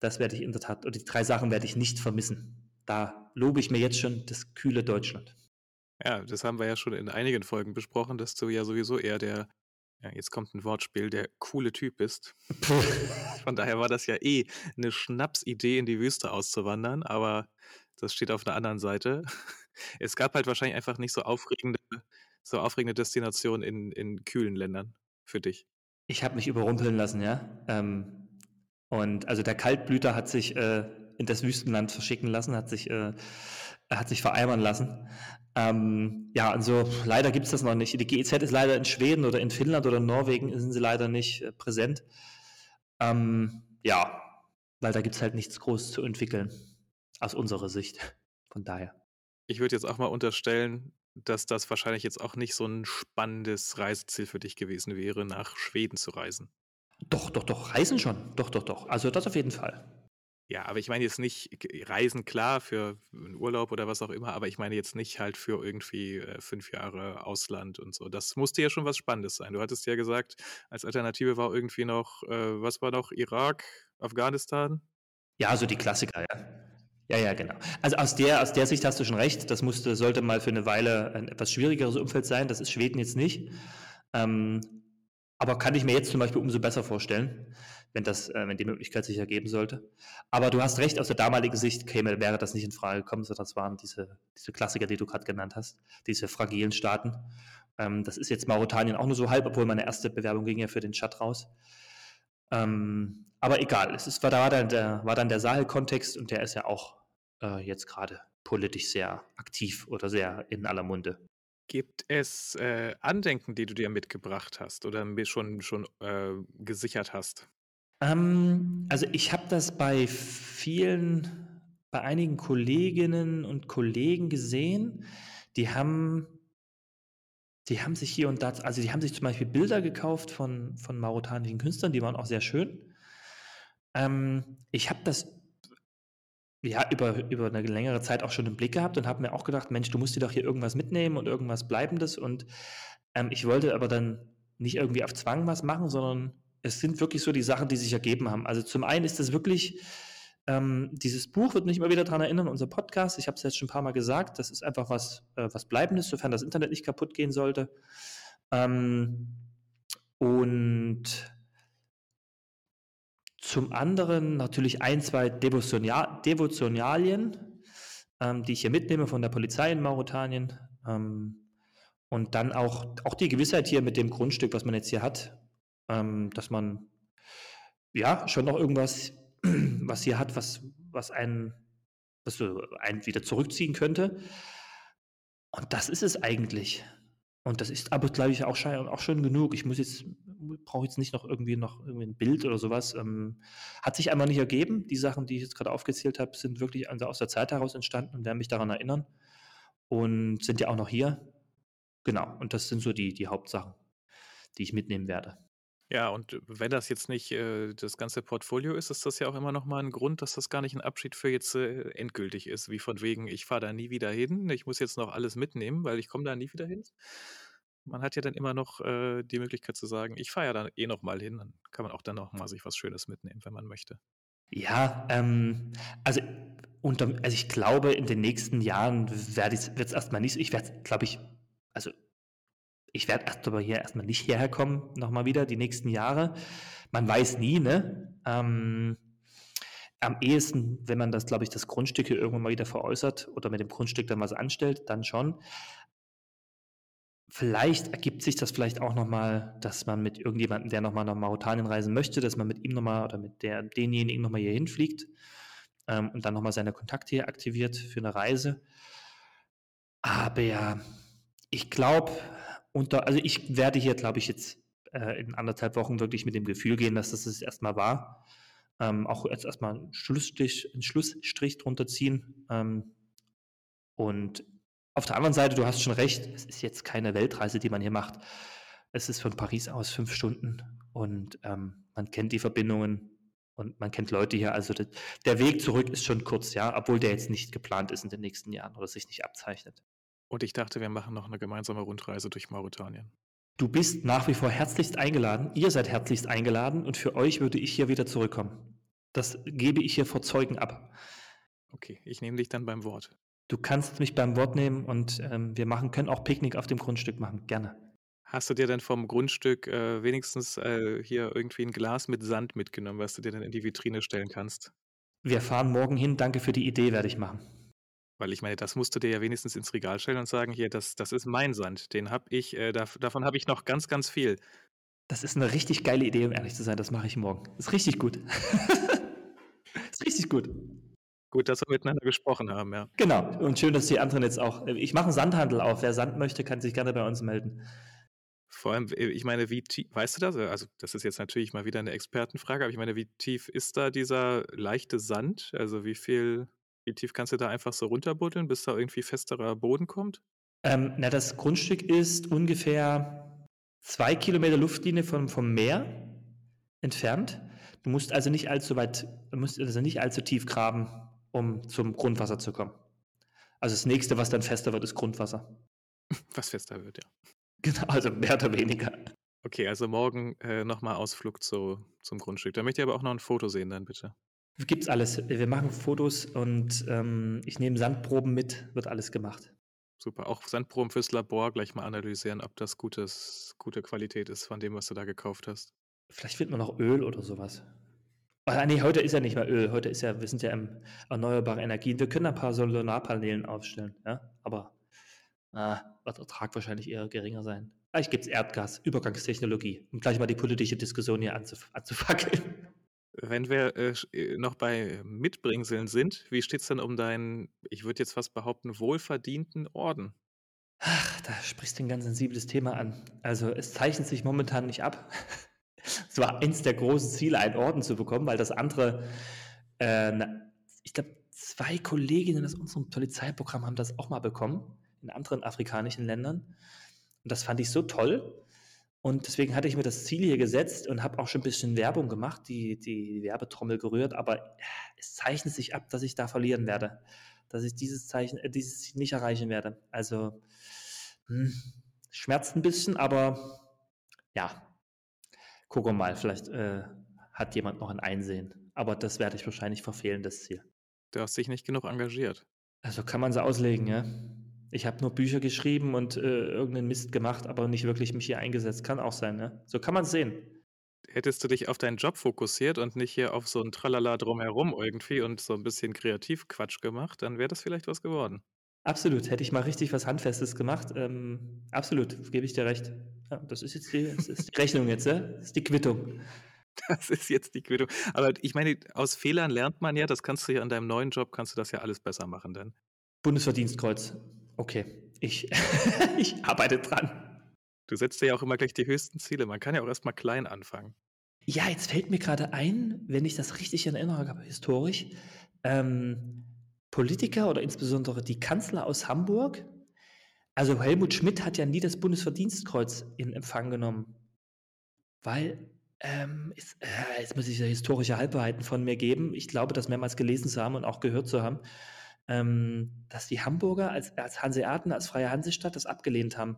Das werde ich in der Tat, oder die drei Sachen werde ich nicht vermissen. Da lobe ich mir jetzt schon das kühle Deutschland. Ja, das haben wir ja schon in einigen Folgen besprochen, dass du ja sowieso eher der, ja, jetzt kommt ein Wortspiel, der coole Typ bist. <laughs> Von daher war das ja eh eine Schnapsidee, in die Wüste auszuwandern, aber das steht auf einer anderen Seite. Es gab halt wahrscheinlich einfach nicht so aufregende, so aufregende Destinationen in, in kühlen Ländern für dich. Ich habe mich überrumpeln lassen, ja. Ähm, und also der Kaltblüter hat sich äh, in das Wüstenland verschicken lassen, hat sich äh, hat sich vereimern lassen. Ähm, ja, also leider gibt es das noch nicht. Die GEZ ist leider in Schweden oder in Finnland oder Norwegen sind sie leider nicht äh, präsent. Ähm, ja, weil da gibt es halt nichts Großes zu entwickeln, aus unserer Sicht. Von daher. Ich würde jetzt auch mal unterstellen, dass das wahrscheinlich jetzt auch nicht so ein spannendes Reiseziel für dich gewesen wäre, nach Schweden zu reisen. Doch, doch, doch, Reisen schon. Doch, doch, doch. Also das auf jeden Fall. Ja, aber ich meine jetzt nicht Reisen, klar, für einen Urlaub oder was auch immer, aber ich meine jetzt nicht halt für irgendwie äh, fünf Jahre Ausland und so. Das musste ja schon was Spannendes sein. Du hattest ja gesagt, als Alternative war irgendwie noch, äh, was war noch, Irak, Afghanistan? Ja, so die Klassiker, ja. Ja, ja, genau. Also aus der, aus der Sicht hast du schon recht. Das musste, sollte mal für eine Weile ein etwas schwierigeres Umfeld sein. Das ist Schweden jetzt nicht. Ähm, aber kann ich mir jetzt zum Beispiel umso besser vorstellen, wenn, das, äh, wenn die Möglichkeit sich ergeben sollte. Aber du hast recht, aus der damaligen Sicht käme, wäre das nicht in Frage gekommen, sondern das waren diese, diese Klassiker, die du gerade genannt hast, diese fragilen Staaten. Ähm, das ist jetzt Mauretanien auch nur so halb, obwohl meine erste Bewerbung ging ja für den Chat raus. Ähm, aber egal, es ist, war, da war dann der, war dann der Sahel-Kontext und der ist ja auch äh, jetzt gerade politisch sehr aktiv oder sehr in aller Munde. Gibt es äh, Andenken, die du dir mitgebracht hast oder mir schon, schon äh, gesichert hast? Ähm, also ich habe das bei vielen, bei einigen Kolleginnen und Kollegen gesehen, die haben die haben sich hier und da, also die haben sich zum Beispiel Bilder gekauft von, von mauretanischen Künstlern, die waren auch sehr schön. Ähm, ich habe das ja über, über eine längere Zeit auch schon im Blick gehabt und habe mir auch gedacht, Mensch, du musst dir doch hier irgendwas mitnehmen und irgendwas Bleibendes. Und ähm, ich wollte aber dann nicht irgendwie auf Zwang was machen, sondern es sind wirklich so die Sachen, die sich ergeben haben. Also zum einen ist es wirklich ähm, dieses Buch wird mich immer wieder daran erinnern, unser Podcast, ich habe es jetzt schon ein paar Mal gesagt, das ist einfach was, äh, was Bleibendes, sofern das Internet nicht kaputt gehen sollte. Ähm, und zum anderen natürlich ein, zwei Devotional Devotionalien, ähm, die ich hier mitnehme von der Polizei in Mauretanien. Ähm, und dann auch, auch die Gewissheit hier mit dem Grundstück, was man jetzt hier hat, ähm, dass man ja schon noch irgendwas was hier hat, was, was einen, was einen wieder zurückziehen könnte. Und das ist es eigentlich. Und das ist aber, glaube ich, auch schon, auch schon genug. Ich muss jetzt, brauche jetzt nicht noch irgendwie noch irgendwie ein Bild oder sowas. Ähm, hat sich einmal nicht ergeben. Die Sachen, die ich jetzt gerade aufgezählt habe, sind wirklich aus der Zeit heraus entstanden und werden mich daran erinnern. Und sind ja auch noch hier. Genau. Und das sind so die, die Hauptsachen, die ich mitnehmen werde. Ja, und wenn das jetzt nicht äh, das ganze Portfolio ist, ist das ja auch immer noch mal ein Grund, dass das gar nicht ein Abschied für jetzt äh, endgültig ist, wie von wegen, ich fahre da nie wieder hin, ich muss jetzt noch alles mitnehmen, weil ich komme da nie wieder hin. Man hat ja dann immer noch äh, die Möglichkeit zu sagen, ich fahre ja da eh noch mal hin, dann kann man auch dann noch mal sich was Schönes mitnehmen, wenn man möchte. Ja, ähm, also, unter, also ich glaube, in den nächsten Jahren wird es erstmal nicht, ich werde, glaube ich, also ich werde erst aber hier erstmal nicht hierher kommen, nochmal wieder, die nächsten Jahre. Man weiß nie, ne? Ähm, am ehesten, wenn man das, glaube ich, das Grundstück hier irgendwann mal wieder veräußert oder mit dem Grundstück dann was anstellt, dann schon. Vielleicht ergibt sich das vielleicht auch nochmal, dass man mit irgendjemandem, der nochmal nach Mauretanien reisen möchte, dass man mit ihm nochmal oder mit der, denjenigen nochmal hier hinfliegt ähm, und dann nochmal seine Kontakte hier aktiviert für eine Reise. Aber ja, ich glaube, unter, also ich werde hier, glaube ich, jetzt äh, in anderthalb Wochen wirklich mit dem Gefühl gehen, dass das es erstmal war. Ähm, auch jetzt erstmal einen Schlussstrich, einen Schlussstrich drunter ziehen. Ähm, und auf der anderen Seite, du hast schon recht, es ist jetzt keine Weltreise, die man hier macht. Es ist von Paris aus fünf Stunden und ähm, man kennt die Verbindungen und man kennt Leute hier. Also das, der Weg zurück ist schon kurz, ja, obwohl der jetzt nicht geplant ist in den nächsten Jahren oder sich nicht abzeichnet. Und ich dachte, wir machen noch eine gemeinsame Rundreise durch Mauretanien. Du bist nach wie vor herzlichst eingeladen. Ihr seid herzlichst eingeladen und für euch würde ich hier wieder zurückkommen. Das gebe ich hier vor Zeugen ab. Okay, ich nehme dich dann beim Wort. Du kannst mich beim Wort nehmen und ähm, wir machen, können auch Picknick auf dem Grundstück machen. Gerne. Hast du dir denn vom Grundstück äh, wenigstens äh, hier irgendwie ein Glas mit Sand mitgenommen, was du dir dann in die Vitrine stellen kannst? Wir fahren morgen hin. Danke für die Idee, werde ich machen. Weil ich meine, das musst du dir ja wenigstens ins Regal stellen und sagen, hier, das, das ist mein Sand. Den habe ich, äh, da, davon habe ich noch ganz, ganz viel. Das ist eine richtig geile Idee, um ehrlich zu sein. Das mache ich morgen. Ist richtig gut. <laughs> ist richtig gut. Gut, dass wir miteinander gesprochen haben, ja. Genau. Und schön, dass die anderen jetzt auch. Ich mache einen Sandhandel auf. Wer Sand möchte, kann sich gerne bei uns melden. Vor allem, äh, ich meine, wie tief, weißt du das? Also, das ist jetzt natürlich mal wieder eine Expertenfrage, aber ich meine, wie tief ist da dieser leichte Sand? Also, wie viel, wie tief kannst du da einfach so runterbuddeln, bis da irgendwie festerer Boden kommt? Ähm, na, das Grundstück ist ungefähr zwei Kilometer Luftlinie vom, vom Meer entfernt. Du musst also nicht allzu weit, du musst also nicht allzu tief graben, um zum Grundwasser zu kommen. Also das nächste, was dann fester wird, ist Grundwasser. <laughs> Was fester wird, ja. <laughs> Genau, also mehr oder weniger. Okay, also morgen äh, nochmal Ausflug zu, zum Grundstück. Da möchte ich aber auch noch ein Foto sehen, dann bitte. Gibt's alles. Wir machen Fotos und ähm, ich nehme Sandproben mit, wird alles gemacht. Super. Auch Sandproben fürs Labor gleich mal analysieren, ob das gutes, gute Qualität ist von dem, was du da gekauft hast. Vielleicht findet man noch Öl oder sowas. Ah, nee, heute ist ja nicht mehr Öl. Heute ist ja, wir sind ja im erneuerbaren Energien. Wir können ein paar Solarpanelen aufstellen, ja, aber ah, wird Ertrag wahrscheinlich eher geringer sein. Vielleicht gibt es Erdgas, Übergangstechnologie, um gleich mal die politische Diskussion hier anzuf anzufackeln. Wenn wir äh, äh noch bei Mitbringseln sind, wie steht es denn um deinen, ich würde jetzt fast behaupten, wohlverdienten Orden? Ach, da sprichst du ein ganz sensibles Thema an. Also es zeichnet sich momentan nicht ab. <laughs> es war eins der großen Ziele, einen Orden zu bekommen, weil das andere, äh, ich glaube, zwei Kolleginnen aus unserem Polizeiprogramm haben das auch mal bekommen in anderen afrikanischen Ländern. Und das fand ich so toll. Und deswegen hatte ich mir das Ziel hier gesetzt und habe auch schon ein bisschen Werbung gemacht, die, die Werbetrommel gerührt. Aber es zeichnet sich ab, dass ich da verlieren werde. Dass ich dieses Zeichen, äh, dieses Ziel nicht erreichen werde. Also hm, schmerzt ein bisschen, aber ja, gucken wir mal. Vielleicht äh, hat jemand noch ein Einsehen. Aber das werde ich wahrscheinlich verfehlen, das Ziel. Du hast dich nicht genug engagiert. Also kann man so auslegen, ja. Ich habe nur Bücher geschrieben und äh, irgendeinen Mist gemacht, aber nicht wirklich mich hier eingesetzt. Kann auch sein, ne? So kann man es sehen. Hättest du dich auf deinen Job fokussiert und nicht hier auf so ein Tralala drumherum irgendwie und so ein bisschen Kreativquatsch gemacht, dann wäre das vielleicht was geworden. Absolut. Hätte ich mal richtig was Handfestes gemacht. Ähm, absolut, gebe ich dir recht. Ja, das ist jetzt die, ist die <laughs> Rechnung jetzt, ne? Das ist die Quittung. Das ist jetzt die Quittung. Aber ich meine, aus Fehlern lernt man ja, das kannst du ja an deinem neuen Job, kannst du das ja alles besser machen dann. Bundesverdienstkreuz. Okay, ich, <laughs> ich arbeite dran. Du setzt dir ja auch immer gleich die höchsten Ziele. Man kann ja auch erstmal klein anfangen. Ja, jetzt fällt mir gerade ein, wenn ich das richtig in Erinnerung habe, historisch, ähm, Politiker oder insbesondere die Kanzler aus Hamburg, also Helmut Schmidt hat ja nie das Bundesverdienstkreuz in Empfang genommen, weil, ähm, ist, äh, jetzt muss ich ja historische Halbwahrheiten von mir geben. Ich glaube, das mehrmals gelesen zu haben und auch gehört zu haben ähm, dass die Hamburger als, als Hanseaten, als freie Hansestadt das abgelehnt haben,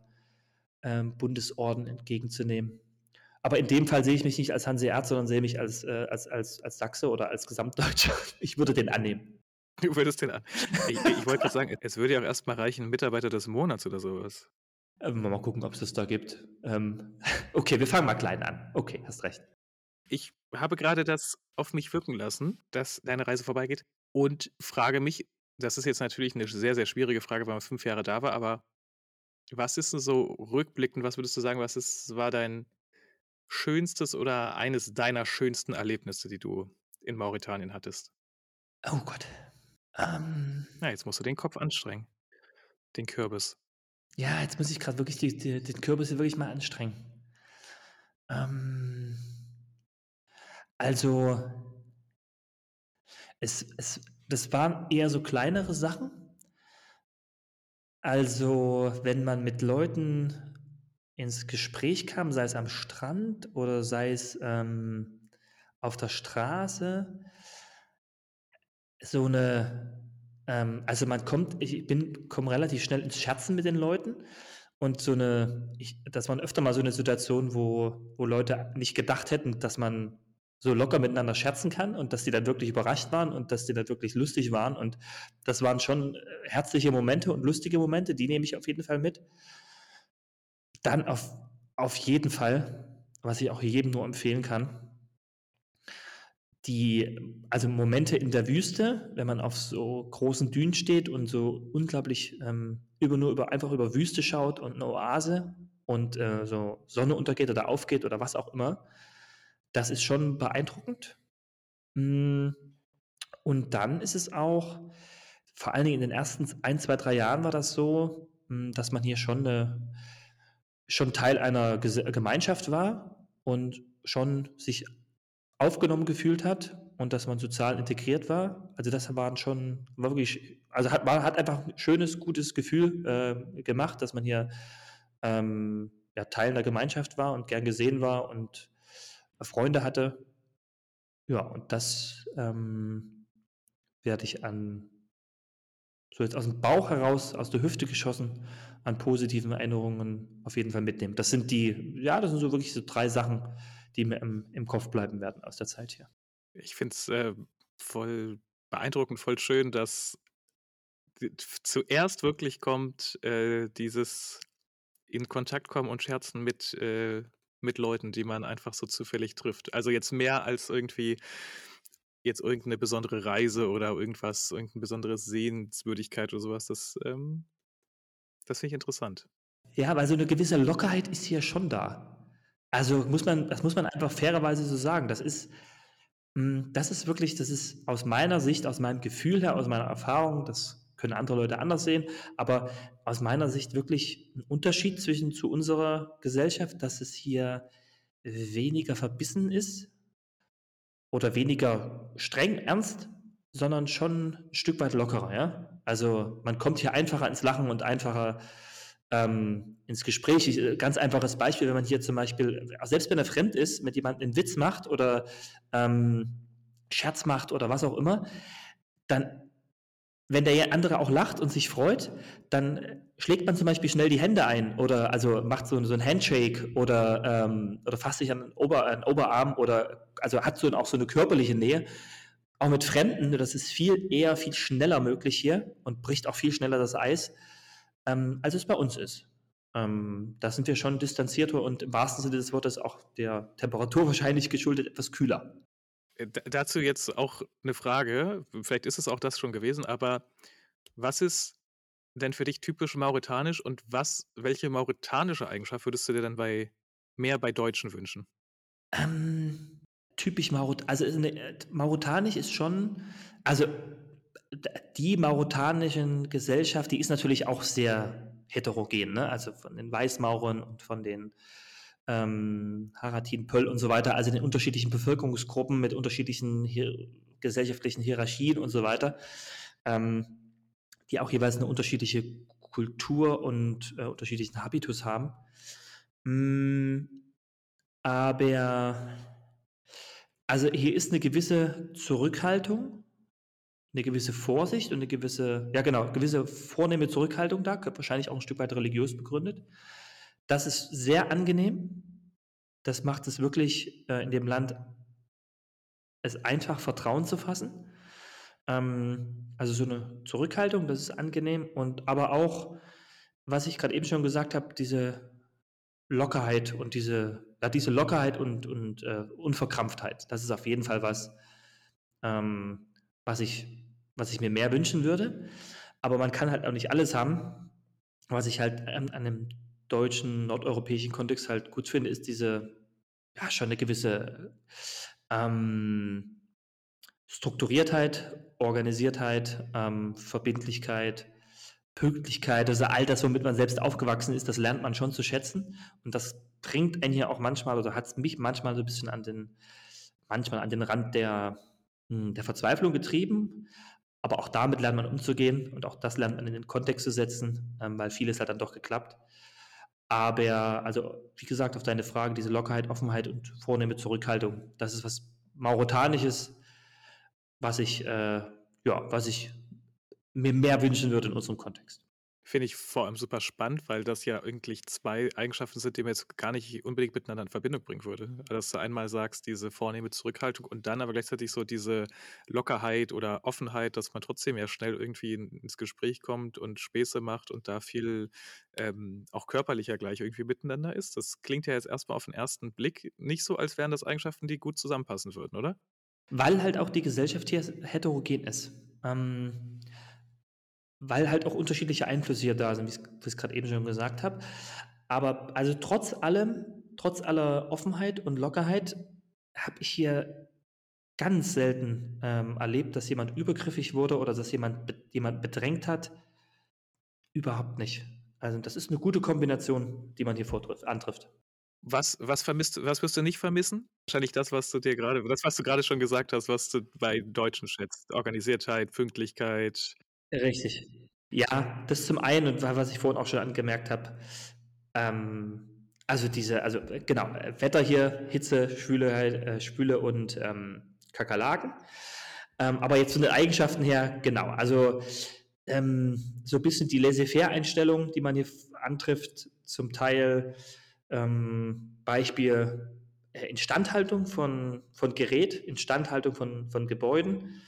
ähm, Bundesorden entgegenzunehmen. Aber in dem Fall sehe ich mich nicht als Hanseat, sondern sehe mich als, äh, als, als, als Sachse oder als Gesamtdeutscher. <laughs> Ich würde den annehmen. Du würdest den an. <laughs> Ich, ich wollte gerade sagen, es würde ja auch erstmal reichen, Mitarbeiter des Monats oder sowas. Ähm, mal gucken, ob es das da gibt. Ähm, <laughs> okay, wir fangen mal klein an. Okay, hast recht. Ich habe gerade das auf mich wirken lassen, dass deine Reise vorbeigeht und frage mich, das ist jetzt natürlich eine sehr, sehr schwierige Frage, weil man fünf Jahre da war, aber was ist denn so rückblickend, was würdest du sagen, was ist, war dein schönstes oder eines deiner schönsten Erlebnisse, die du in Mauretanien hattest? Oh Gott. Ähm, Na, jetzt musst du den Kopf anstrengen. Den Kürbis. ja, jetzt muss ich gerade wirklich die, die, den Kürbis wirklich mal anstrengen. Ähm, also, es, es, das waren eher so kleinere Sachen. Also, wenn man mit Leuten ins Gespräch kam, sei es am Strand oder sei es ähm, auf der Straße, so eine, ähm, also man kommt, ich bin, komme relativ schnell ins Scherzen mit den Leuten und so eine, ich, das war öfter mal so eine Situation, wo, wo Leute nicht gedacht hätten, dass man so locker miteinander scherzen kann und dass die dann wirklich überrascht waren und dass die dann wirklich lustig waren. Und das waren schon äh, herzliche Momente und lustige Momente, die nehme ich auf jeden Fall mit. Dann auf, auf jeden Fall, was ich auch jedem nur empfehlen kann, die, also Momente in der Wüste, wenn man auf so großen Dünen steht und so unglaublich ähm, über nur über einfach über Wüste schaut und eine Oase und äh, so Sonne untergeht oder aufgeht oder was auch immer, das ist schon beeindruckend. Hm, Und dann ist es auch, vor allen Dingen in den ersten ein, zwei, drei Jahren war das so, hm, dass man hier schon, eine, schon Teil einer Gemeinschaft war und schon sich aufgenommen gefühlt hat und dass man sozial integriert war. Also das waren schon, war wirklich, also hat, war, hat einfach ein schönes, gutes Gefühl äh, gemacht, dass man hier ähm, ja, Teil einer Gemeinschaft war und gern gesehen war und Freunde hatte. Ja, und das ähm, werde ich an, so jetzt aus dem Bauch heraus, aus der Hüfte geschossen, an positiven Erinnerungen auf jeden Fall mitnehmen. Das sind die, ja, das sind so wirklich so drei Sachen, die mir im, im Kopf bleiben werden aus der Zeit hier. Ich finde es äh, voll beeindruckend, voll schön, dass zuerst wirklich kommt äh, dieses in Kontakt kommen und scherzen mit, äh, mit Leuten, die man einfach so zufällig trifft. Also jetzt mehr als irgendwie jetzt irgendeine besondere Reise oder irgendwas, irgendeine besondere Sehenswürdigkeit oder sowas. Das, ähm, das finde ich interessant. Ja, weil so eine gewisse Lockerheit ist hier schon da. Also muss man, das muss man einfach fairerweise so sagen. Das ist, hm, das ist wirklich, das ist aus meiner Sicht, aus meinem Gefühl her, aus meiner Erfahrung, das können andere Leute anders sehen, aber aus meiner Sicht wirklich ein Unterschied zwischen zu unserer Gesellschaft, dass es hier weniger verbissen ist oder weniger streng ernst, sondern schon ein Stück weit lockerer, ja. Also man kommt hier einfacher ins Lachen und einfacher ähm, ins Gespräch. Ich, äh, ganz einfaches Beispiel, wenn man hier zum Beispiel, selbst wenn er fremd ist, mit jemandem einen Witz macht oder ähm, Scherz macht oder was auch immer, dann, wenn der andere auch lacht und sich freut, dann schlägt man zum Beispiel schnell die Hände ein oder also macht so, so ein Handshake oder, ähm, oder fasst sich an den, Ober, an den Oberarm oder also hat so auch so eine körperliche Nähe. Auch mit Fremden, das ist viel eher, viel schneller möglich hier und bricht auch viel schneller das Eis ähm, als es bei uns ist. Ähm, da sind wir schon distanzierter und im wahrsten Sinne des Wortes auch der Temperatur <laughs> wahrscheinlich geschuldet etwas kühler. Dazu jetzt auch eine Frage, vielleicht ist es auch das schon gewesen, aber was ist denn für dich typisch mauretanisch und was, welche mauretanische Eigenschaft würdest du dir dann bei mehr bei Deutschen wünschen? Ähm, typisch Maurot, also äh, mauretanisch ist schon, also die mauretanischen Gesellschaft, die ist natürlich auch sehr heterogen, ne? also von den Weißmaurern und von den ähm, Haratin, Pöll und so weiter, also den unterschiedlichen Bevölkerungsgruppen mit unterschiedlichen hier, gesellschaftlichen Hierarchien und so weiter, ähm, die auch jeweils eine unterschiedliche Kultur und äh, unterschiedlichen Habitus haben. Mm, aber also hier ist eine gewisse Zurückhaltung eine gewisse Vorsicht und eine gewisse, ja genau, gewisse vornehme Zurückhaltung da, wahrscheinlich auch ein Stück weit religiös begründet. Das ist sehr angenehm. Das macht es wirklich äh, in dem Land es einfach Vertrauen zu fassen. Ähm, also so eine Zurückhaltung, das ist angenehm und aber auch, was ich gerade eben schon gesagt habe, diese Lockerheit und diese, ja, diese Lockerheit und, und äh, Unverkrampftheit, das ist auf jeden Fall was, ähm, was ich, was ich mir mehr wünschen würde. Aber man kann halt auch nicht alles haben. Was ich halt an, an einem deutschen, nordeuropäischen Kontext halt gut finde, ist diese, ja, schon eine gewisse ähm, Strukturiertheit, Organisiertheit, ähm, Verbindlichkeit, Pünktlichkeit, also all das, womit man selbst aufgewachsen ist, das lernt man schon zu schätzen. Und das bringt einen hier auch manchmal, oder hat es mich manchmal so ein bisschen an den, manchmal an den Rand der, hm, der Verzweiflung getrieben. Aber auch damit lernt man umzugehen und auch das lernt man in den Kontext zu setzen, ähm, weil vieles hat dann doch geklappt. Aber, also, wie gesagt, auf deine Frage, diese Lockerheit, Offenheit und vornehme Zurückhaltung, das ist was Mauretanisches, was ich, äh, ja, was ich mir mehr wünschen würde in unserem Kontext. Finde ich vor allem super spannend, weil das ja eigentlich zwei Eigenschaften sind, die man jetzt gar nicht unbedingt miteinander in Verbindung bringen würde. Also, dass du einmal sagst, diese vornehme Zurückhaltung und dann aber gleichzeitig so diese Lockerheit oder Offenheit, dass man trotzdem ja schnell irgendwie ins Gespräch kommt und Späße macht und da viel ähm, auch körperlicher gleich irgendwie miteinander ist. Das klingt ja jetzt erstmal auf den ersten Blick nicht so, als wären das Eigenschaften, die gut zusammenpassen würden, oder? Weil halt auch die Gesellschaft hier heterogen ist. Ähm, weil halt auch unterschiedliche Einflüsse hier da sind, wie ich es gerade eben schon gesagt habe. Aber also trotz allem, trotz aller Offenheit und Lockerheit, habe ich hier ganz selten ähm, erlebt, dass jemand übergriffig wurde oder dass jemand be jemand bedrängt hat. Überhaupt nicht. Also, das ist eine gute Kombination, die man hier vortrifft antrifft. Was was vermisst was wirst du nicht vermissen? Wahrscheinlich das, was du dir gerade, das, was du gerade schon gesagt hast, was du bei Deutschen schätzt. Organisiertheit, Pünktlichkeit. Richtig. Ja, das zum einen und was ich vorhin auch schon angemerkt habe, ähm, also diese also, äh, genau, Wetter hier, Hitze, Schwüle äh, Schwüle und, ähm, Kakerlaken. Ähm, aber jetzt von den Eigenschaften her, genau, also, ähm, so ein bisschen die Laissez-faire-Einstellung, die man hier antrifft, zum Teil ähm, Beispiel äh, Instandhaltung von, von Gerät, Instandhaltung von, von Gebäuden,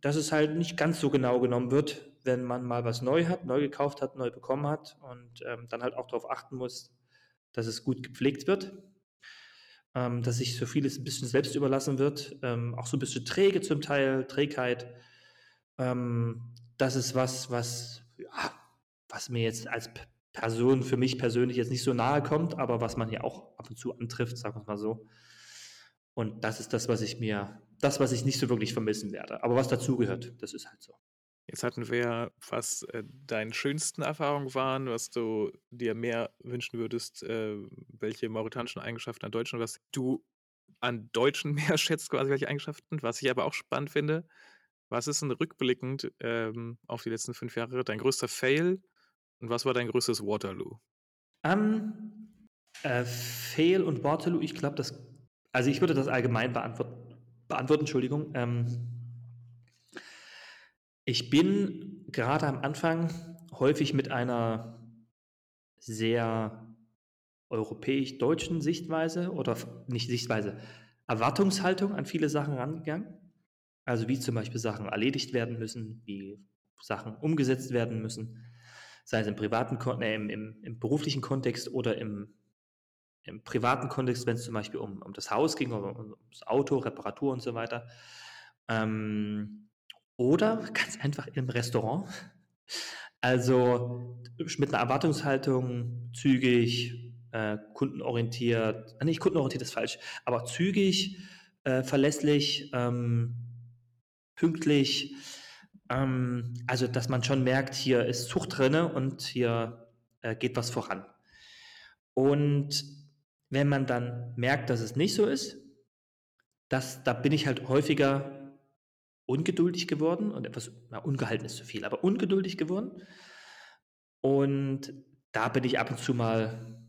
dass es halt nicht ganz so genau genommen wird, wenn man mal was neu hat, neu gekauft hat, neu bekommen hat und ähm, dann halt auch darauf achten muss, dass es gut gepflegt wird, ähm, dass sich so vieles ein bisschen selbst überlassen wird, ähm, auch so ein bisschen träge zum Teil, Trägheit. Ähm, das ist was, was, ja, was mir jetzt als Person für mich persönlich jetzt nicht so nahe kommt, aber was man hier auch ab und zu antrifft, sagen wir es mal so. Und das ist das, was ich mir, das, was ich nicht so wirklich vermissen werde. Aber was dazugehört, das ist halt so. Jetzt hatten wir, was äh, deine schönsten Erfahrungen waren, was du dir mehr wünschen würdest, äh, welche mauretanischen Eigenschaften an Deutschen, was du an Deutschen <laughs> mehr schätzt, quasi welche Eigenschaften. Was ich aber auch spannend finde, was ist denn rückblickend ähm, auf die letzten fünf Jahre dein größter Fail und was war dein größtes Waterloo? Um, äh, Fail und Waterloo, ich glaube, das, also ich würde das allgemein beantworten, beantworten Entschuldigung. Ähm, ich bin gerade am Anfang häufig mit einer sehr europäisch-deutschen Sichtweise oder nicht Sichtweise, Erwartungshaltung an viele Sachen rangegangen. Also wie zum Beispiel Sachen erledigt werden müssen, wie Sachen umgesetzt werden müssen sei es im privaten, äh, im, im, im, beruflichen Kontext oder im, im privaten Kontext, wenn es zum Beispiel um, um das Haus ging oder um, das Auto, Reparatur und so weiter. Ähm, oder <laughs> ganz einfach im Restaurant. Also mit einer Erwartungshaltung zügig, äh, kundenorientiert, äh, nicht kundenorientiert ist falsch, aber zügig, äh, verlässlich, ähm, pünktlich, ähm, also, dass man schon merkt, hier ist Zucht drin und hier äh, geht was voran. Und wenn man dann merkt, dass es nicht so ist, das, da bin ich halt häufiger ungeduldig geworden und etwas, na, ungehalten ist zu viel, aber ungeduldig geworden. Und da bin ich ab und zu mal,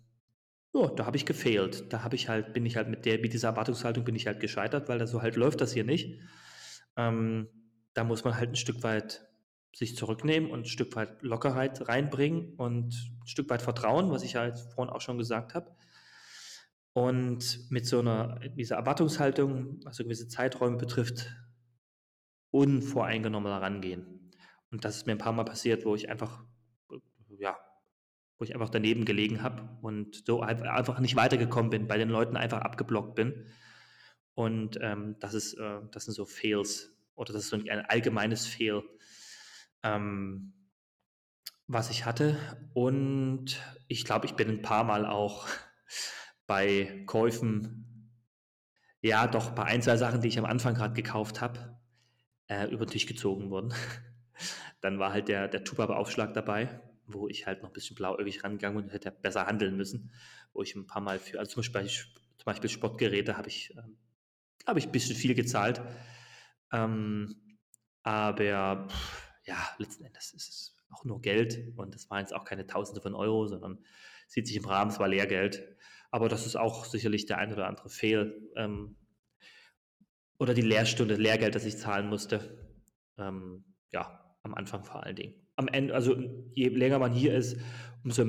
oh, da habe ich gefehlt. Da habe ich halt, bin ich halt mit der, mit dieser Erwartungshaltung bin ich halt gescheitert, weil da so halt läuft das hier nicht. Ähm, da muss man halt ein Stück weit sich zurücknehmen und ein Stück weit Lockerheit reinbringen und ein Stück weit Vertrauen, was ich ja halt vorhin auch schon gesagt habe. Und mit so einer, dieser Erwartungshaltung, was gewisse Zeiträume betrifft, unvoreingenommen herangehen. Und das ist mir ein paar Mal passiert, wo ich einfach, ja, wo ich einfach daneben gelegen habe und so einfach nicht weitergekommen bin, bei den Leuten einfach abgeblockt bin. Und ähm, das ist, äh, das sind so Fails, oder das ist so ein, allgemeines Fehl, ähm, was ich hatte. Und ich glaube, ich bin ein paar Mal auch bei Käufen, ja, doch bei ein, zwei Sachen, die ich am Anfang gerade gekauft habe, äh, über den Tisch gezogen worden. <laughs> Dann war halt der, der Tuba-Beaufschlag dabei, wo ich halt noch ein bisschen blauäugig rangegangen und hätte besser handeln müssen, wo ich ein paar Mal für, also zum Beispiel, zum Beispiel Sportgeräte habe ich, habe ich ein bisschen viel gezahlt ähm, aber ja, letzten Endes ist es auch nur Geld und das waren jetzt auch keine Tausende von Euro, sondern sieht sich im Rahmen, es war Lehrgeld. Aber das ist auch sicherlich der ein oder andere Fehl. Ähm, oder die Lehrstunde, Lehrgeld, das ich zahlen musste. Ähm, ja, am Anfang vor allen Dingen. Am Ende, also je länger man hier ist, umso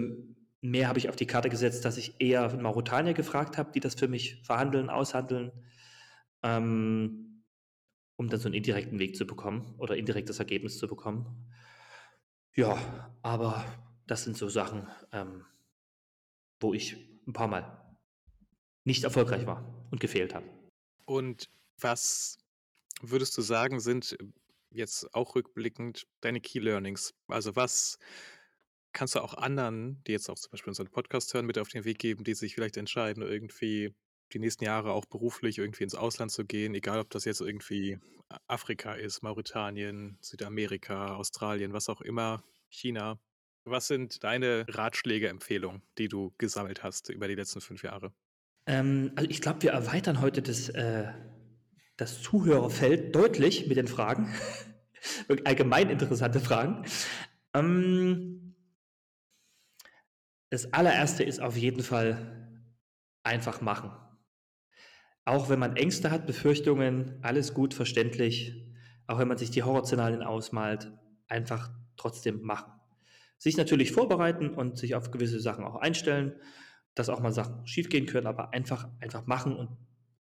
mehr habe ich auf die Karte gesetzt, dass ich eher Mauretanier gefragt habe, die das für mich verhandeln, aushandeln. Ähm, um dann so einen indirekten Weg zu bekommen oder indirektes Ergebnis zu bekommen. Ja, aber das sind so Sachen, ähm, wo ich ein paar Mal nicht erfolgreich war und gefehlt habe. Und was würdest du sagen, sind jetzt auch rückblickend deine Key Learnings? Also was kannst du auch anderen, die jetzt auch zum Beispiel unseren Podcast hören, mit auf den Weg geben, die sich vielleicht entscheiden, irgendwie die nächsten Jahre auch beruflich irgendwie ins Ausland zu gehen, egal ob das jetzt irgendwie Afrika ist, Mauretanien, Südamerika, Australien, was auch immer, China. Was sind deine Ratschläge, Empfehlungen, die du gesammelt hast über die letzten fünf Jahre? Ähm, also ich glaube, wir erweitern heute das, äh, das Zuhörerfeld deutlich mit den Fragen. <laughs> Allgemein interessante Fragen. Ähm, das allererste ist auf jeden Fall einfach machen. Auch wenn man Ängste hat, Befürchtungen, alles gut, verständlich. Auch wenn man sich die Horrorszenarien ausmalt, einfach trotzdem machen. Sich natürlich vorbereiten und sich auf gewisse Sachen auch einstellen, dass auch mal Sachen schiefgehen können, aber einfach, einfach machen und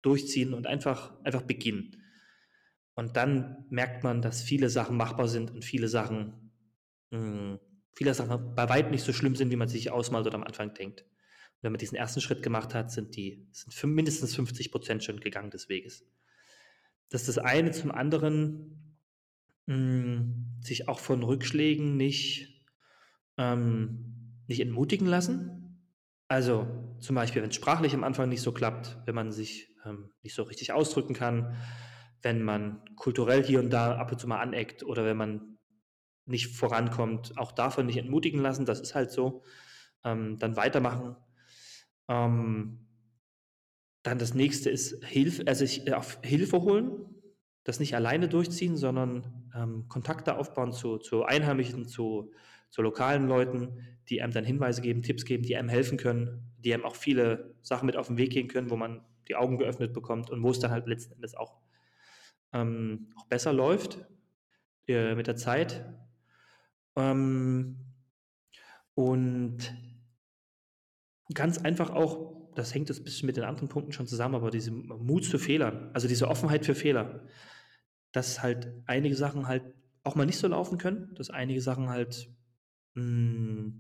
durchziehen und einfach, einfach beginnen. Und dann merkt man, dass viele Sachen machbar sind und viele Sachen, mh, hm, viele Sachen bei weitem nicht so schlimm sind, wie man sich ausmalt oder am Anfang denkt. Und wenn man diesen ersten Schritt gemacht hat, sind die sind mindestens 50 Prozent schon gegangen des Weges. Das ist das eine. Zum anderen, mh, hm, sich auch von Rückschlägen nicht, ähm, nicht entmutigen lassen. Also zum Beispiel, wenn es sprachlich am Anfang nicht so klappt, wenn man sich ähm, nicht so richtig ausdrücken kann, wenn man kulturell hier und da ab und zu mal aneckt oder wenn man nicht vorankommt, auch davon nicht entmutigen lassen, das ist halt so. Ähm, dann weitermachen. Ähm, dann das nächste ist Hilfe, also ich, äh, auf Hilfe holen, das nicht alleine durchziehen, sondern ähm, Kontakte aufbauen zu, zu Einheimischen, zu, zu lokalen Leuten, die einem dann Hinweise geben, Tipps geben, die einem helfen können, die einem auch viele Sachen mit auf den Weg gehen können, wo man die Augen geöffnet bekommt und wo es dann halt letzten Endes auch ähm, auch besser läuft äh, mit der Zeit. Ähm, und ganz einfach auch, das hängt jetzt ein bisschen mit den anderen Punkten schon zusammen, aber diese Mut zu Fehlern, also diese Offenheit für Fehler, dass halt einige Sachen halt auch mal nicht so laufen können, dass einige Sachen halt mh,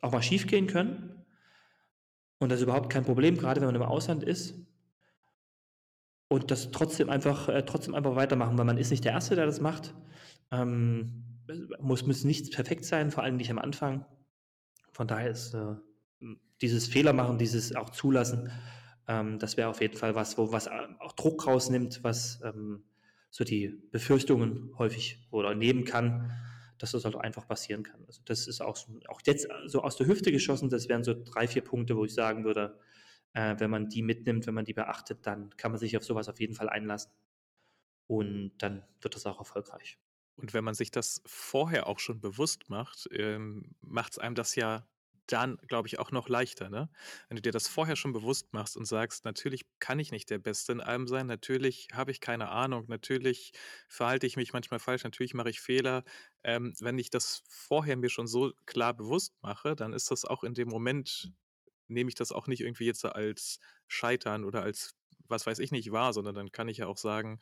auch mal schief gehen können. Und das ist überhaupt kein Problem, gerade wenn man im Ausland ist und das trotzdem einfach, äh, trotzdem einfach weitermachen, weil man ist nicht der Erste, der das macht. Ähm, muss, muss nichts perfekt sein, vor allem nicht am Anfang. Von daher ist äh, dieses Fehler machen, dieses auch zulassen, ähm, das wäre auf jeden Fall was, wo was auch Druck rausnimmt, was ähm, so die Befürchtungen häufig oder nehmen kann, dass das halt einfach passieren kann. Also das ist auch, auch jetzt so aus der Hüfte geschossen, das wären so drei, vier Punkte, wo ich sagen würde, äh, wenn man die mitnimmt, wenn man die beachtet, dann kann man sich auf sowas auf jeden Fall einlassen. Und dann wird das auch erfolgreich. Und wenn man sich das vorher auch schon bewusst macht, ähm, macht es einem das ja dann, glaube ich, auch noch leichter, ne? Wenn du dir das vorher schon bewusst machst und sagst, natürlich kann ich nicht der Beste in allem sein, natürlich habe ich keine Ahnung, natürlich verhalte ich mich manchmal falsch, natürlich mache ich Fehler. Ähm, wenn ich das vorher mir schon so klar bewusst mache, dann ist das auch in dem Moment nehme ich das auch nicht irgendwie jetzt als Scheitern oder als was weiß ich nicht wahr, sondern dann kann ich ja auch sagen,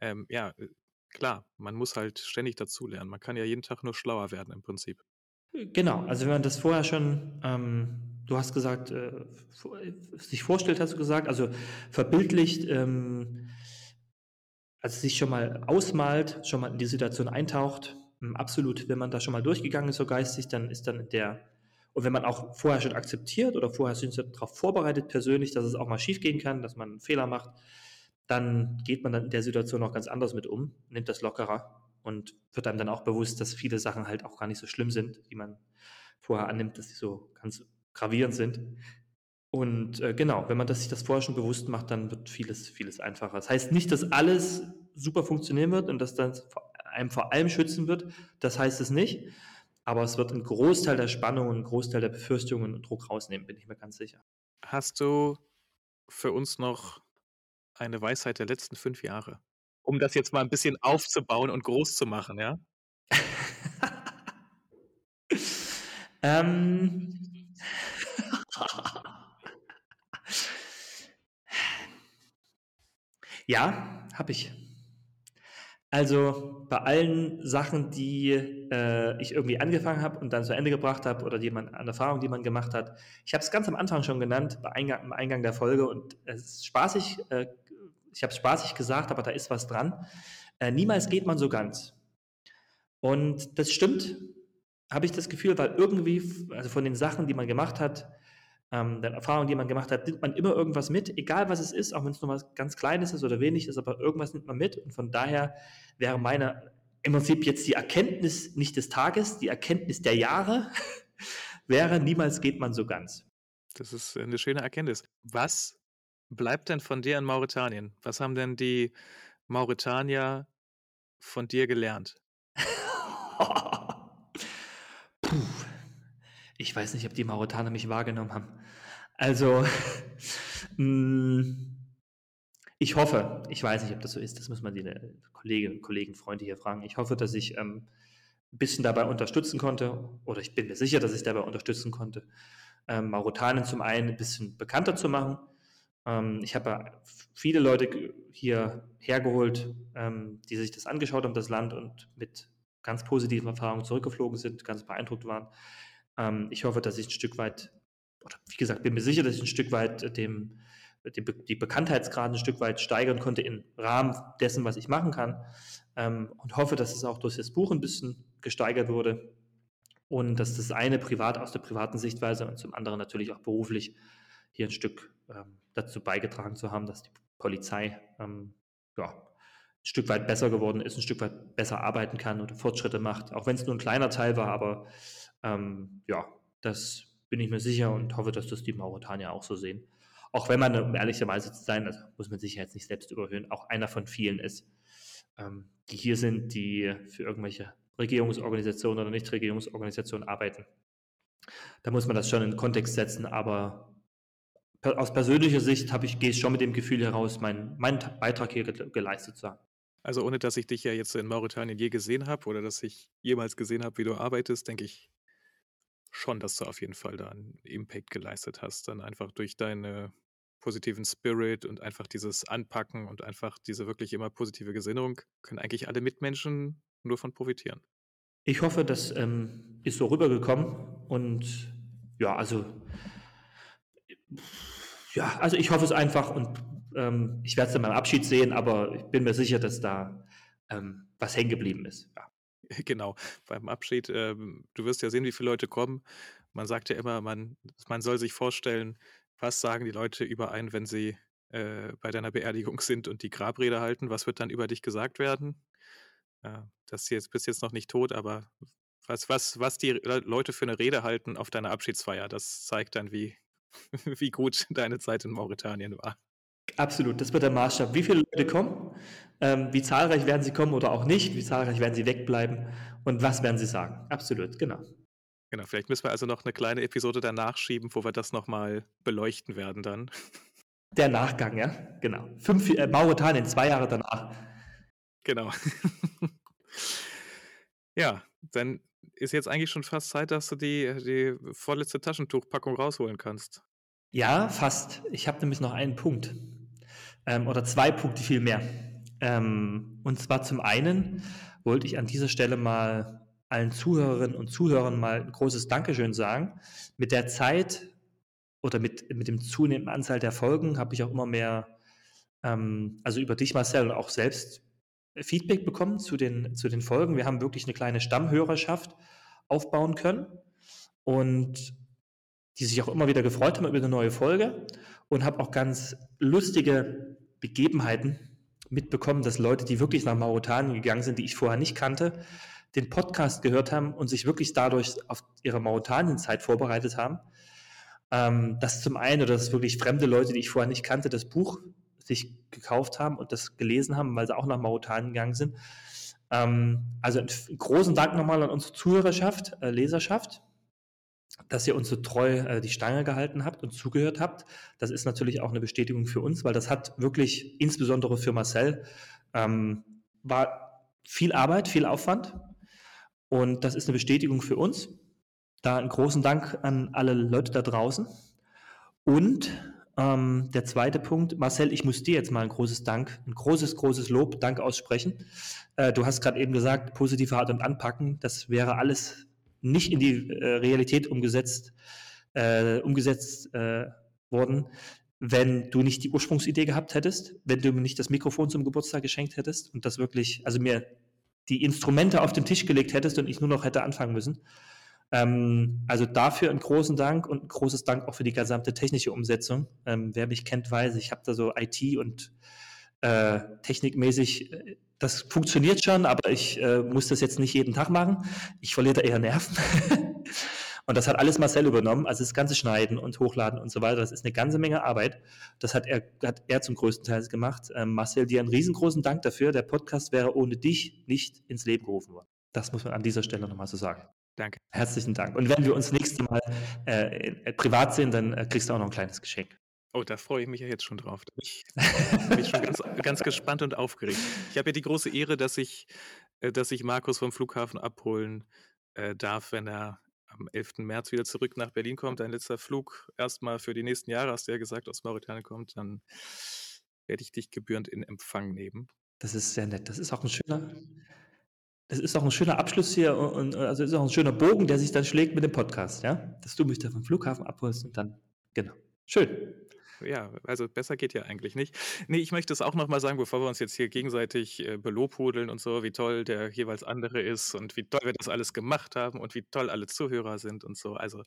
ähm, ja, äh, klar, man muss halt ständig dazulernen. Man kann ja jeden Tag nur schlauer werden im Prinzip. Genau, also wenn man das vorher schon, ähm, du hast gesagt, äh, sich vorstellt, hast du gesagt, also verbildlicht, ähm, also sich schon mal ausmalt, schon mal in die Situation eintaucht, ähm, absolut, wenn man da schon mal durchgegangen ist, so geistig, dann ist dann der und wenn man auch vorher schon akzeptiert oder vorher sie darauf vorbereitet persönlich, dass es auch mal schief gehen kann, dass man einen Fehler macht, dann geht man dann in der Situation auch ganz anders mit um, nimmt das lockerer und wird einem dann auch bewusst, dass viele Sachen halt auch gar nicht so schlimm sind, die man vorher annimmt, dass sie so ganz gravierend sind. Und äh, genau, wenn man das, sich das vorher schon bewusst macht, dann wird vieles, vieles einfacher. Das heißt nicht, dass alles super funktionieren wird und dass dann einem vor allem schützen wird. Das heißt es nicht aber es wird einen Großteil der Spannung und einen Großteil der Befürchtungen und Druck rausnehmen, bin ich mir ganz sicher. Hast du für uns noch eine Weisheit der letzten fünf Jahre? Um das jetzt mal ein bisschen aufzubauen und groß zu machen, ja? <laughs> ähm. <laughs> ja, habe ich. Also bei allen Sachen, die äh, ich irgendwie angefangen habe und dann zu Ende gebracht habe oder die man an Erfahrung, die man gemacht hat. Ich habe es ganz am Anfang schon genannt, bei Eingang, im Eingang der Folge und es ist spaßig, äh, ich habe es spaßig gesagt, aber da ist was dran. Äh, niemals geht man so ganz. Und das stimmt, habe ich das Gefühl, weil irgendwie, also von den Sachen, die man gemacht hat, ähm, den Erfahrungen, die man gemacht hat, nimmt man immer irgendwas mit, egal was es ist, auch wenn es nur was ganz Kleines ist oder wenig ist, aber irgendwas nimmt man mit. Und von daher wäre meine im Prinzip jetzt die Erkenntnis nicht des Tages, die Erkenntnis der Jahre <laughs> wäre, niemals geht man so ganz. Das ist eine schöne Erkenntnis. Was bleibt denn von dir in Mauretanien? Was haben denn die Mauretanier von dir gelernt? Puh. Ich weiß nicht, ob die Mauretaner mich wahrgenommen haben. Also, hm, <laughs> ich hoffe, ich weiß nicht, ob das so ist, das muss man die äh, Kolleginnen, Kollegen, Freunde hier fragen. Ich hoffe, dass ich ähm, ein bisschen dabei unterstützen konnte, oder ich bin mir sicher, dass ich dabei unterstützen konnte, ähm, Mauretanien zum einen ein bisschen bekannter zu machen. Ähm, ich habe viele Leute hier hergeholt, ähm, die sich das angeschaut haben, das Land, und mit ganz positiven Erfahrungen zurückgeflogen sind, ganz beeindruckt waren. Ähm, ich hoffe, dass ich ein Stück weit, oder wie gesagt, bin mir sicher, dass ich ein Stück weit dem, dem die Bekanntheitsgrad ein Stück weit steigern konnte im Rahmen dessen, was ich machen kann. Ähm, und hoffe, dass es auch durch das Buch ein bisschen gesteigert wurde und dass das eine privat aus der privaten Sichtweise und zum anderen natürlich auch beruflich hier ein Stück ähm, dazu beigetragen zu haben, dass die Polizei ähm, ja, ein Stück weit besser geworden ist, ein Stück weit besser arbeiten kann oder Fortschritte macht, auch wenn es nur ein kleiner Teil war, aber ähm, ja, das bin ich mir sicher und hoffe, dass das die Mauretanier auch so sehen. Auch wenn man, um ehrlicherweise zu sein, also muss man sich jetzt nicht selbst überhöhen, auch einer von vielen ist, ähm, die hier sind, die für irgendwelche Regierungsorganisationen oder Nichtregierungsorganisationen arbeiten. Da muss man das schon in den Kontext setzen, aber aus persönlicher Sicht habe ich, gehe ich schon mit dem Gefühl heraus, meinen mein Beitrag hier geleistet zu haben. Also ohne dass ich dich ja jetzt in Mauretanien je gesehen habe oder dass ich jemals gesehen habe, wie du arbeitest, denke ich schon, dass du auf jeden Fall da einen Impact geleistet hast. Dann einfach durch deinen positiven Spirit und einfach dieses Anpacken und einfach diese wirklich immer positive Gesinnung können eigentlich alle Mitmenschen nur von profitieren. Ich hoffe, das ähm, ist so rübergekommen und ja, also ja, also ich hoffe es einfach und ähm, ich werde es dann beim Abschied sehen, aber ich bin mir sicher, dass da ähm, was hängen geblieben ist. Ja. <laughs> Genau, beim Abschied, ähm, du wirst ja sehen, wie viele Leute kommen. Man sagt ja immer, man, man soll sich vorstellen, was sagen die Leute über einen, wenn sie äh, bei deiner Beerdigung sind und die Grabrede halten? Was wird dann über dich gesagt werden? Ja, das jetzt bist jetzt noch nicht tot, aber was, was, was die Leute für eine Rede halten auf deiner Abschiedsfeier, das zeigt dann, wie, <laughs> wie gut deine Zeit in Mauretanien war. Absolut, das wird der Maßstab. Wie viele Leute kommen, ähm, wie zahlreich werden sie kommen oder auch nicht, wie zahlreich werden sie wegbleiben und was werden sie sagen. Absolut, genau. Genau, vielleicht müssen wir also noch eine kleine Episode danach schieben, wo wir das nochmal beleuchten werden dann. <laughs> Der Nachgang, ja, genau. Fünf, äh, Mauretanien, zwei Jahre danach. Genau. <laughs> ja, dann ist jetzt eigentlich schon fast Zeit, dass du die, die vorletzte Taschentuchpackung rausholen kannst. Ja, fast. Ich habe nämlich noch einen Punkt. Ähm, oder zwei Punkte vielmehr. Ähm, und zwar zum einen wollte ich an dieser Stelle mal allen Zuhörerinnen und Zuhörern mal ein großes Dankeschön sagen. Mit der Zeit oder mit, mit dem zunehmenden Anzahl der Folgen habe ich auch immer mehr, ähm, also über dich, Marcel, und auch selbst Feedback bekommen zu den, zu den Folgen. Wir haben wirklich eine kleine Stammhörerschaft aufbauen können und die sich auch immer wieder gefreut haben über eine neue Folge und habe auch ganz lustige Begebenheiten mitbekommen, dass Leute, die wirklich nach Mauretanien gegangen sind, die ich vorher nicht kannte, den Podcast gehört haben und sich wirklich dadurch auf ihre Mauretanienzeit vorbereitet haben. Ähm, das zum einen, oder dass wirklich fremde Leute, die ich vorher nicht kannte, das Buch sich gekauft haben und das gelesen haben, weil sie auch nach Mauretanien gegangen sind. Ähm, also großen Dank nochmal an unsere Zuhörerschaft, äh, Leserschaft, dass ihr uns so treu äh, die Stange gehalten habt und zugehört habt. Das ist natürlich auch eine Bestätigung für uns, weil das hat wirklich, insbesondere für Marcel, ähm, war viel Arbeit, viel Aufwand. Und das ist eine Bestätigung für uns. Da einen großen Dank an alle Leute da draußen. Und ähm, der zweite Punkt, Marcel, ich muss dir jetzt mal ein großes Dank, ein großes, großes Lob, Dank aussprechen. Äh, du hast gerade eben gesagt, positive Art und Anpacken, das wäre alles nicht in die äh, Realität umgesetzt, äh, umgesetzt äh, worden, wenn du nicht die Ursprungsidee gehabt hättest, wenn du mir nicht das Mikrofon zum Geburtstag geschenkt hättest und das wirklich, also mir die Instrumente auf den Tisch gelegt hättest und ich nur noch hätte anfangen müssen. Ähm, also dafür einen großen Dank und ein großes Dank auch für die gesamte technische Umsetzung. Ähm, wer mich kennt, weiß, ich habe da so IT und äh, technikmäßig, äh, das funktioniert schon, aber ich äh, muss das jetzt nicht jeden Tag machen. Ich verliere da eher Nerven. <laughs> und das hat alles Marcel übernommen, also das ganze Schneiden und Hochladen und so weiter. Das ist eine ganze Menge Arbeit. Das hat er, hat er zum größten Teil gemacht. Ähm, Marcel, dir einen riesengroßen Dank dafür. Der Podcast wäre ohne dich nicht ins Leben gerufen worden. Das muss man an dieser Stelle nochmal so sagen. Danke. Herzlichen Dank. Und wenn wir uns nächstes Mal äh, äh, privat sehen, dann äh, kriegst du auch noch ein kleines Geschenk. Oh, da freue ich mich ja jetzt schon drauf. Ich, <laughs> bin schon ganz, ganz, gespannt und aufgeregt. Ich habe ja die große Ehre, dass ich, äh, dass ich Markus vom Flughafen abholen äh, darf, wenn er am 11. März wieder zurück nach Berlin kommt. Dein letzter Flug erstmal für die nächsten Jahre, hast du ja gesagt, aus Mauretanien kommt. Dann werde ich dich gebührend in Empfang nehmen. Das ist sehr nett. Das ist auch ein schöner, es ist auch ein schöner Abschluss hier und also es ist auch ein schöner Bogen, der sich dann schlägt mit dem Podcast, ja? Dass du mich da vom Flughafen abholst und dann, genau. Schön. Ja, also besser geht ja eigentlich nicht. Nee, ich möchte es auch nochmal sagen, bevor wir uns jetzt hier gegenseitig äh, belobhudeln und so, wie toll der jeweils andere ist und wie toll wir das alles gemacht haben und wie toll alle Zuhörer sind und so. Also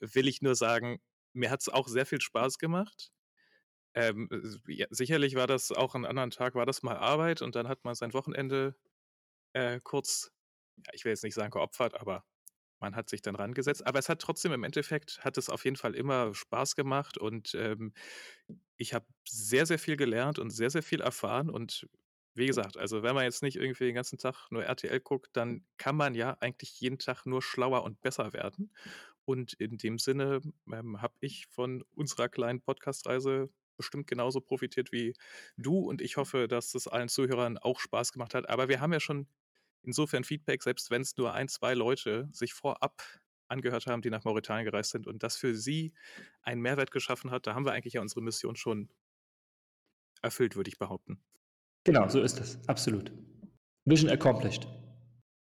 will ich nur sagen, mir hat es auch sehr viel Spaß gemacht. Ähm, ja, sicherlich war das auch an anderen Tag, war das mal Arbeit und dann hat man sein Wochenende äh, kurz, ja, ich will jetzt nicht sagen geopfert, aber man hat sich dann rangesetzt. Aber es hat trotzdem im Endeffekt, hat es auf jeden Fall immer Spaß gemacht und ähm, ich habe sehr, sehr viel gelernt und sehr, sehr viel erfahren und wie gesagt, also wenn man jetzt nicht irgendwie den ganzen Tag nur RTL guckt, dann kann man ja eigentlich jeden Tag nur schlauer und besser werden. Und in dem Sinne ähm, habe ich von unserer kleinen Podcast-Reise bestimmt genauso profitiert wie du. Und ich hoffe, dass es allen Zuhörern auch Spaß gemacht hat. Aber wir haben ja schon insofern Feedback, selbst wenn es nur ein, zwei Leute sich vorab angehört haben, die nach Mauretanien gereist sind und das für sie einen Mehrwert geschaffen hat, da haben wir eigentlich ja unsere Mission schon erfüllt, würde ich behaupten. Genau, so ist es. Absolut. Mission accomplished.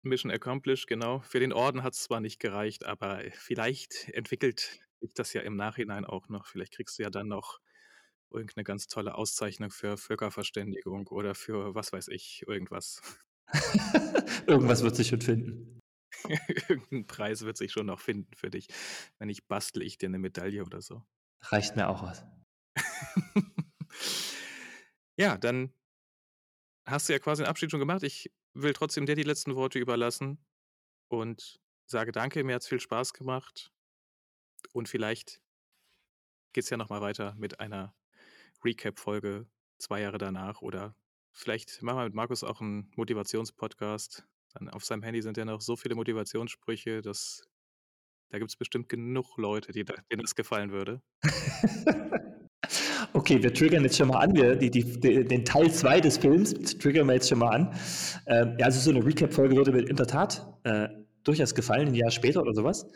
Mission accomplished, genau. Für den Orden hat es zwar nicht gereicht, aber vielleicht entwickelt sich das ja im Nachhinein auch noch. Vielleicht kriegst du ja dann noch irgendeine ganz tolle Auszeichnung für Völkerverständigung oder für was weiß ich, irgendwas. <laughs> Irgendwas wird sich schon finden. <laughs> Irgendein Preis wird sich schon noch finden für dich. Wenn nicht, bastle ich dir eine Medaille oder so. Reicht mir auch was. <laughs> ja, dann hast du ja quasi den Abschied schon gemacht. Ich will trotzdem dir die letzten Worte überlassen und sage danke, mir hat es viel Spaß gemacht. Und vielleicht geht es ja nochmal weiter mit einer Recap-Folge zwei Jahre danach oder Vielleicht machen wir mit Markus auch einen Motivationspodcast. Dann auf seinem Handy sind ja noch so viele Motivationssprüche, dass da gibt es bestimmt genug Leute, die denen das gefallen würde. <laughs> okay, wir triggern jetzt schon mal an, wir, die, die, den Teil 2 des Films triggern wir jetzt schon mal an. Ähm, ja, also so eine Recap-Folge würde mir in der Tat äh, durchaus gefallen, ein Jahr später oder sowas.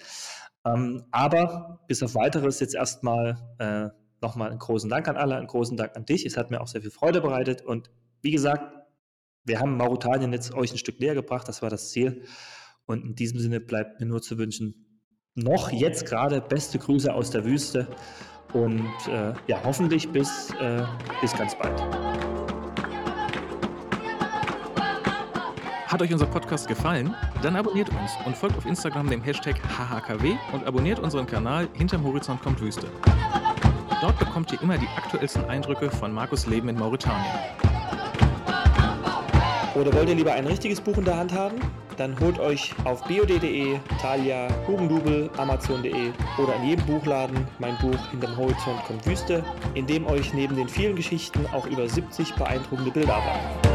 Ähm, aber bis auf weiteres jetzt erstmal äh, nochmal einen großen Dank an alle, einen großen Dank an dich. Es hat mir auch sehr viel Freude bereitet und wie gesagt, wir haben Mauretanien jetzt euch ein Stück näher gebracht, das war das Ziel. Und in diesem Sinne bleibt mir nur zu wünschen, noch jetzt gerade beste Grüße aus der Wüste und äh, ja, hoffentlich bis, äh, bis ganz bald. Hat euch unser Podcast gefallen? Dann abonniert uns und folgt auf Instagram dem Hashtag HHKW und abonniert unseren Kanal Hinterm Horizont kommt Wüste. Dort bekommt ihr immer die aktuellsten Eindrücke von Markus Leben in Mauretanien. Oder wollt ihr lieber ein richtiges Buch in der Hand haben? Dann holt euch auf biod.de, Thalia, Hugendubel, Amazon.de oder in jedem Buchladen mein Buch Hinterm Horizont kommt Wüste, in dem euch neben den vielen Geschichten auch über 70 beeindruckende Bilder erwarten.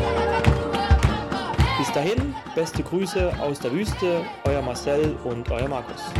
Bis dahin, beste Grüße aus der Wüste, euer Marcel und euer Markus.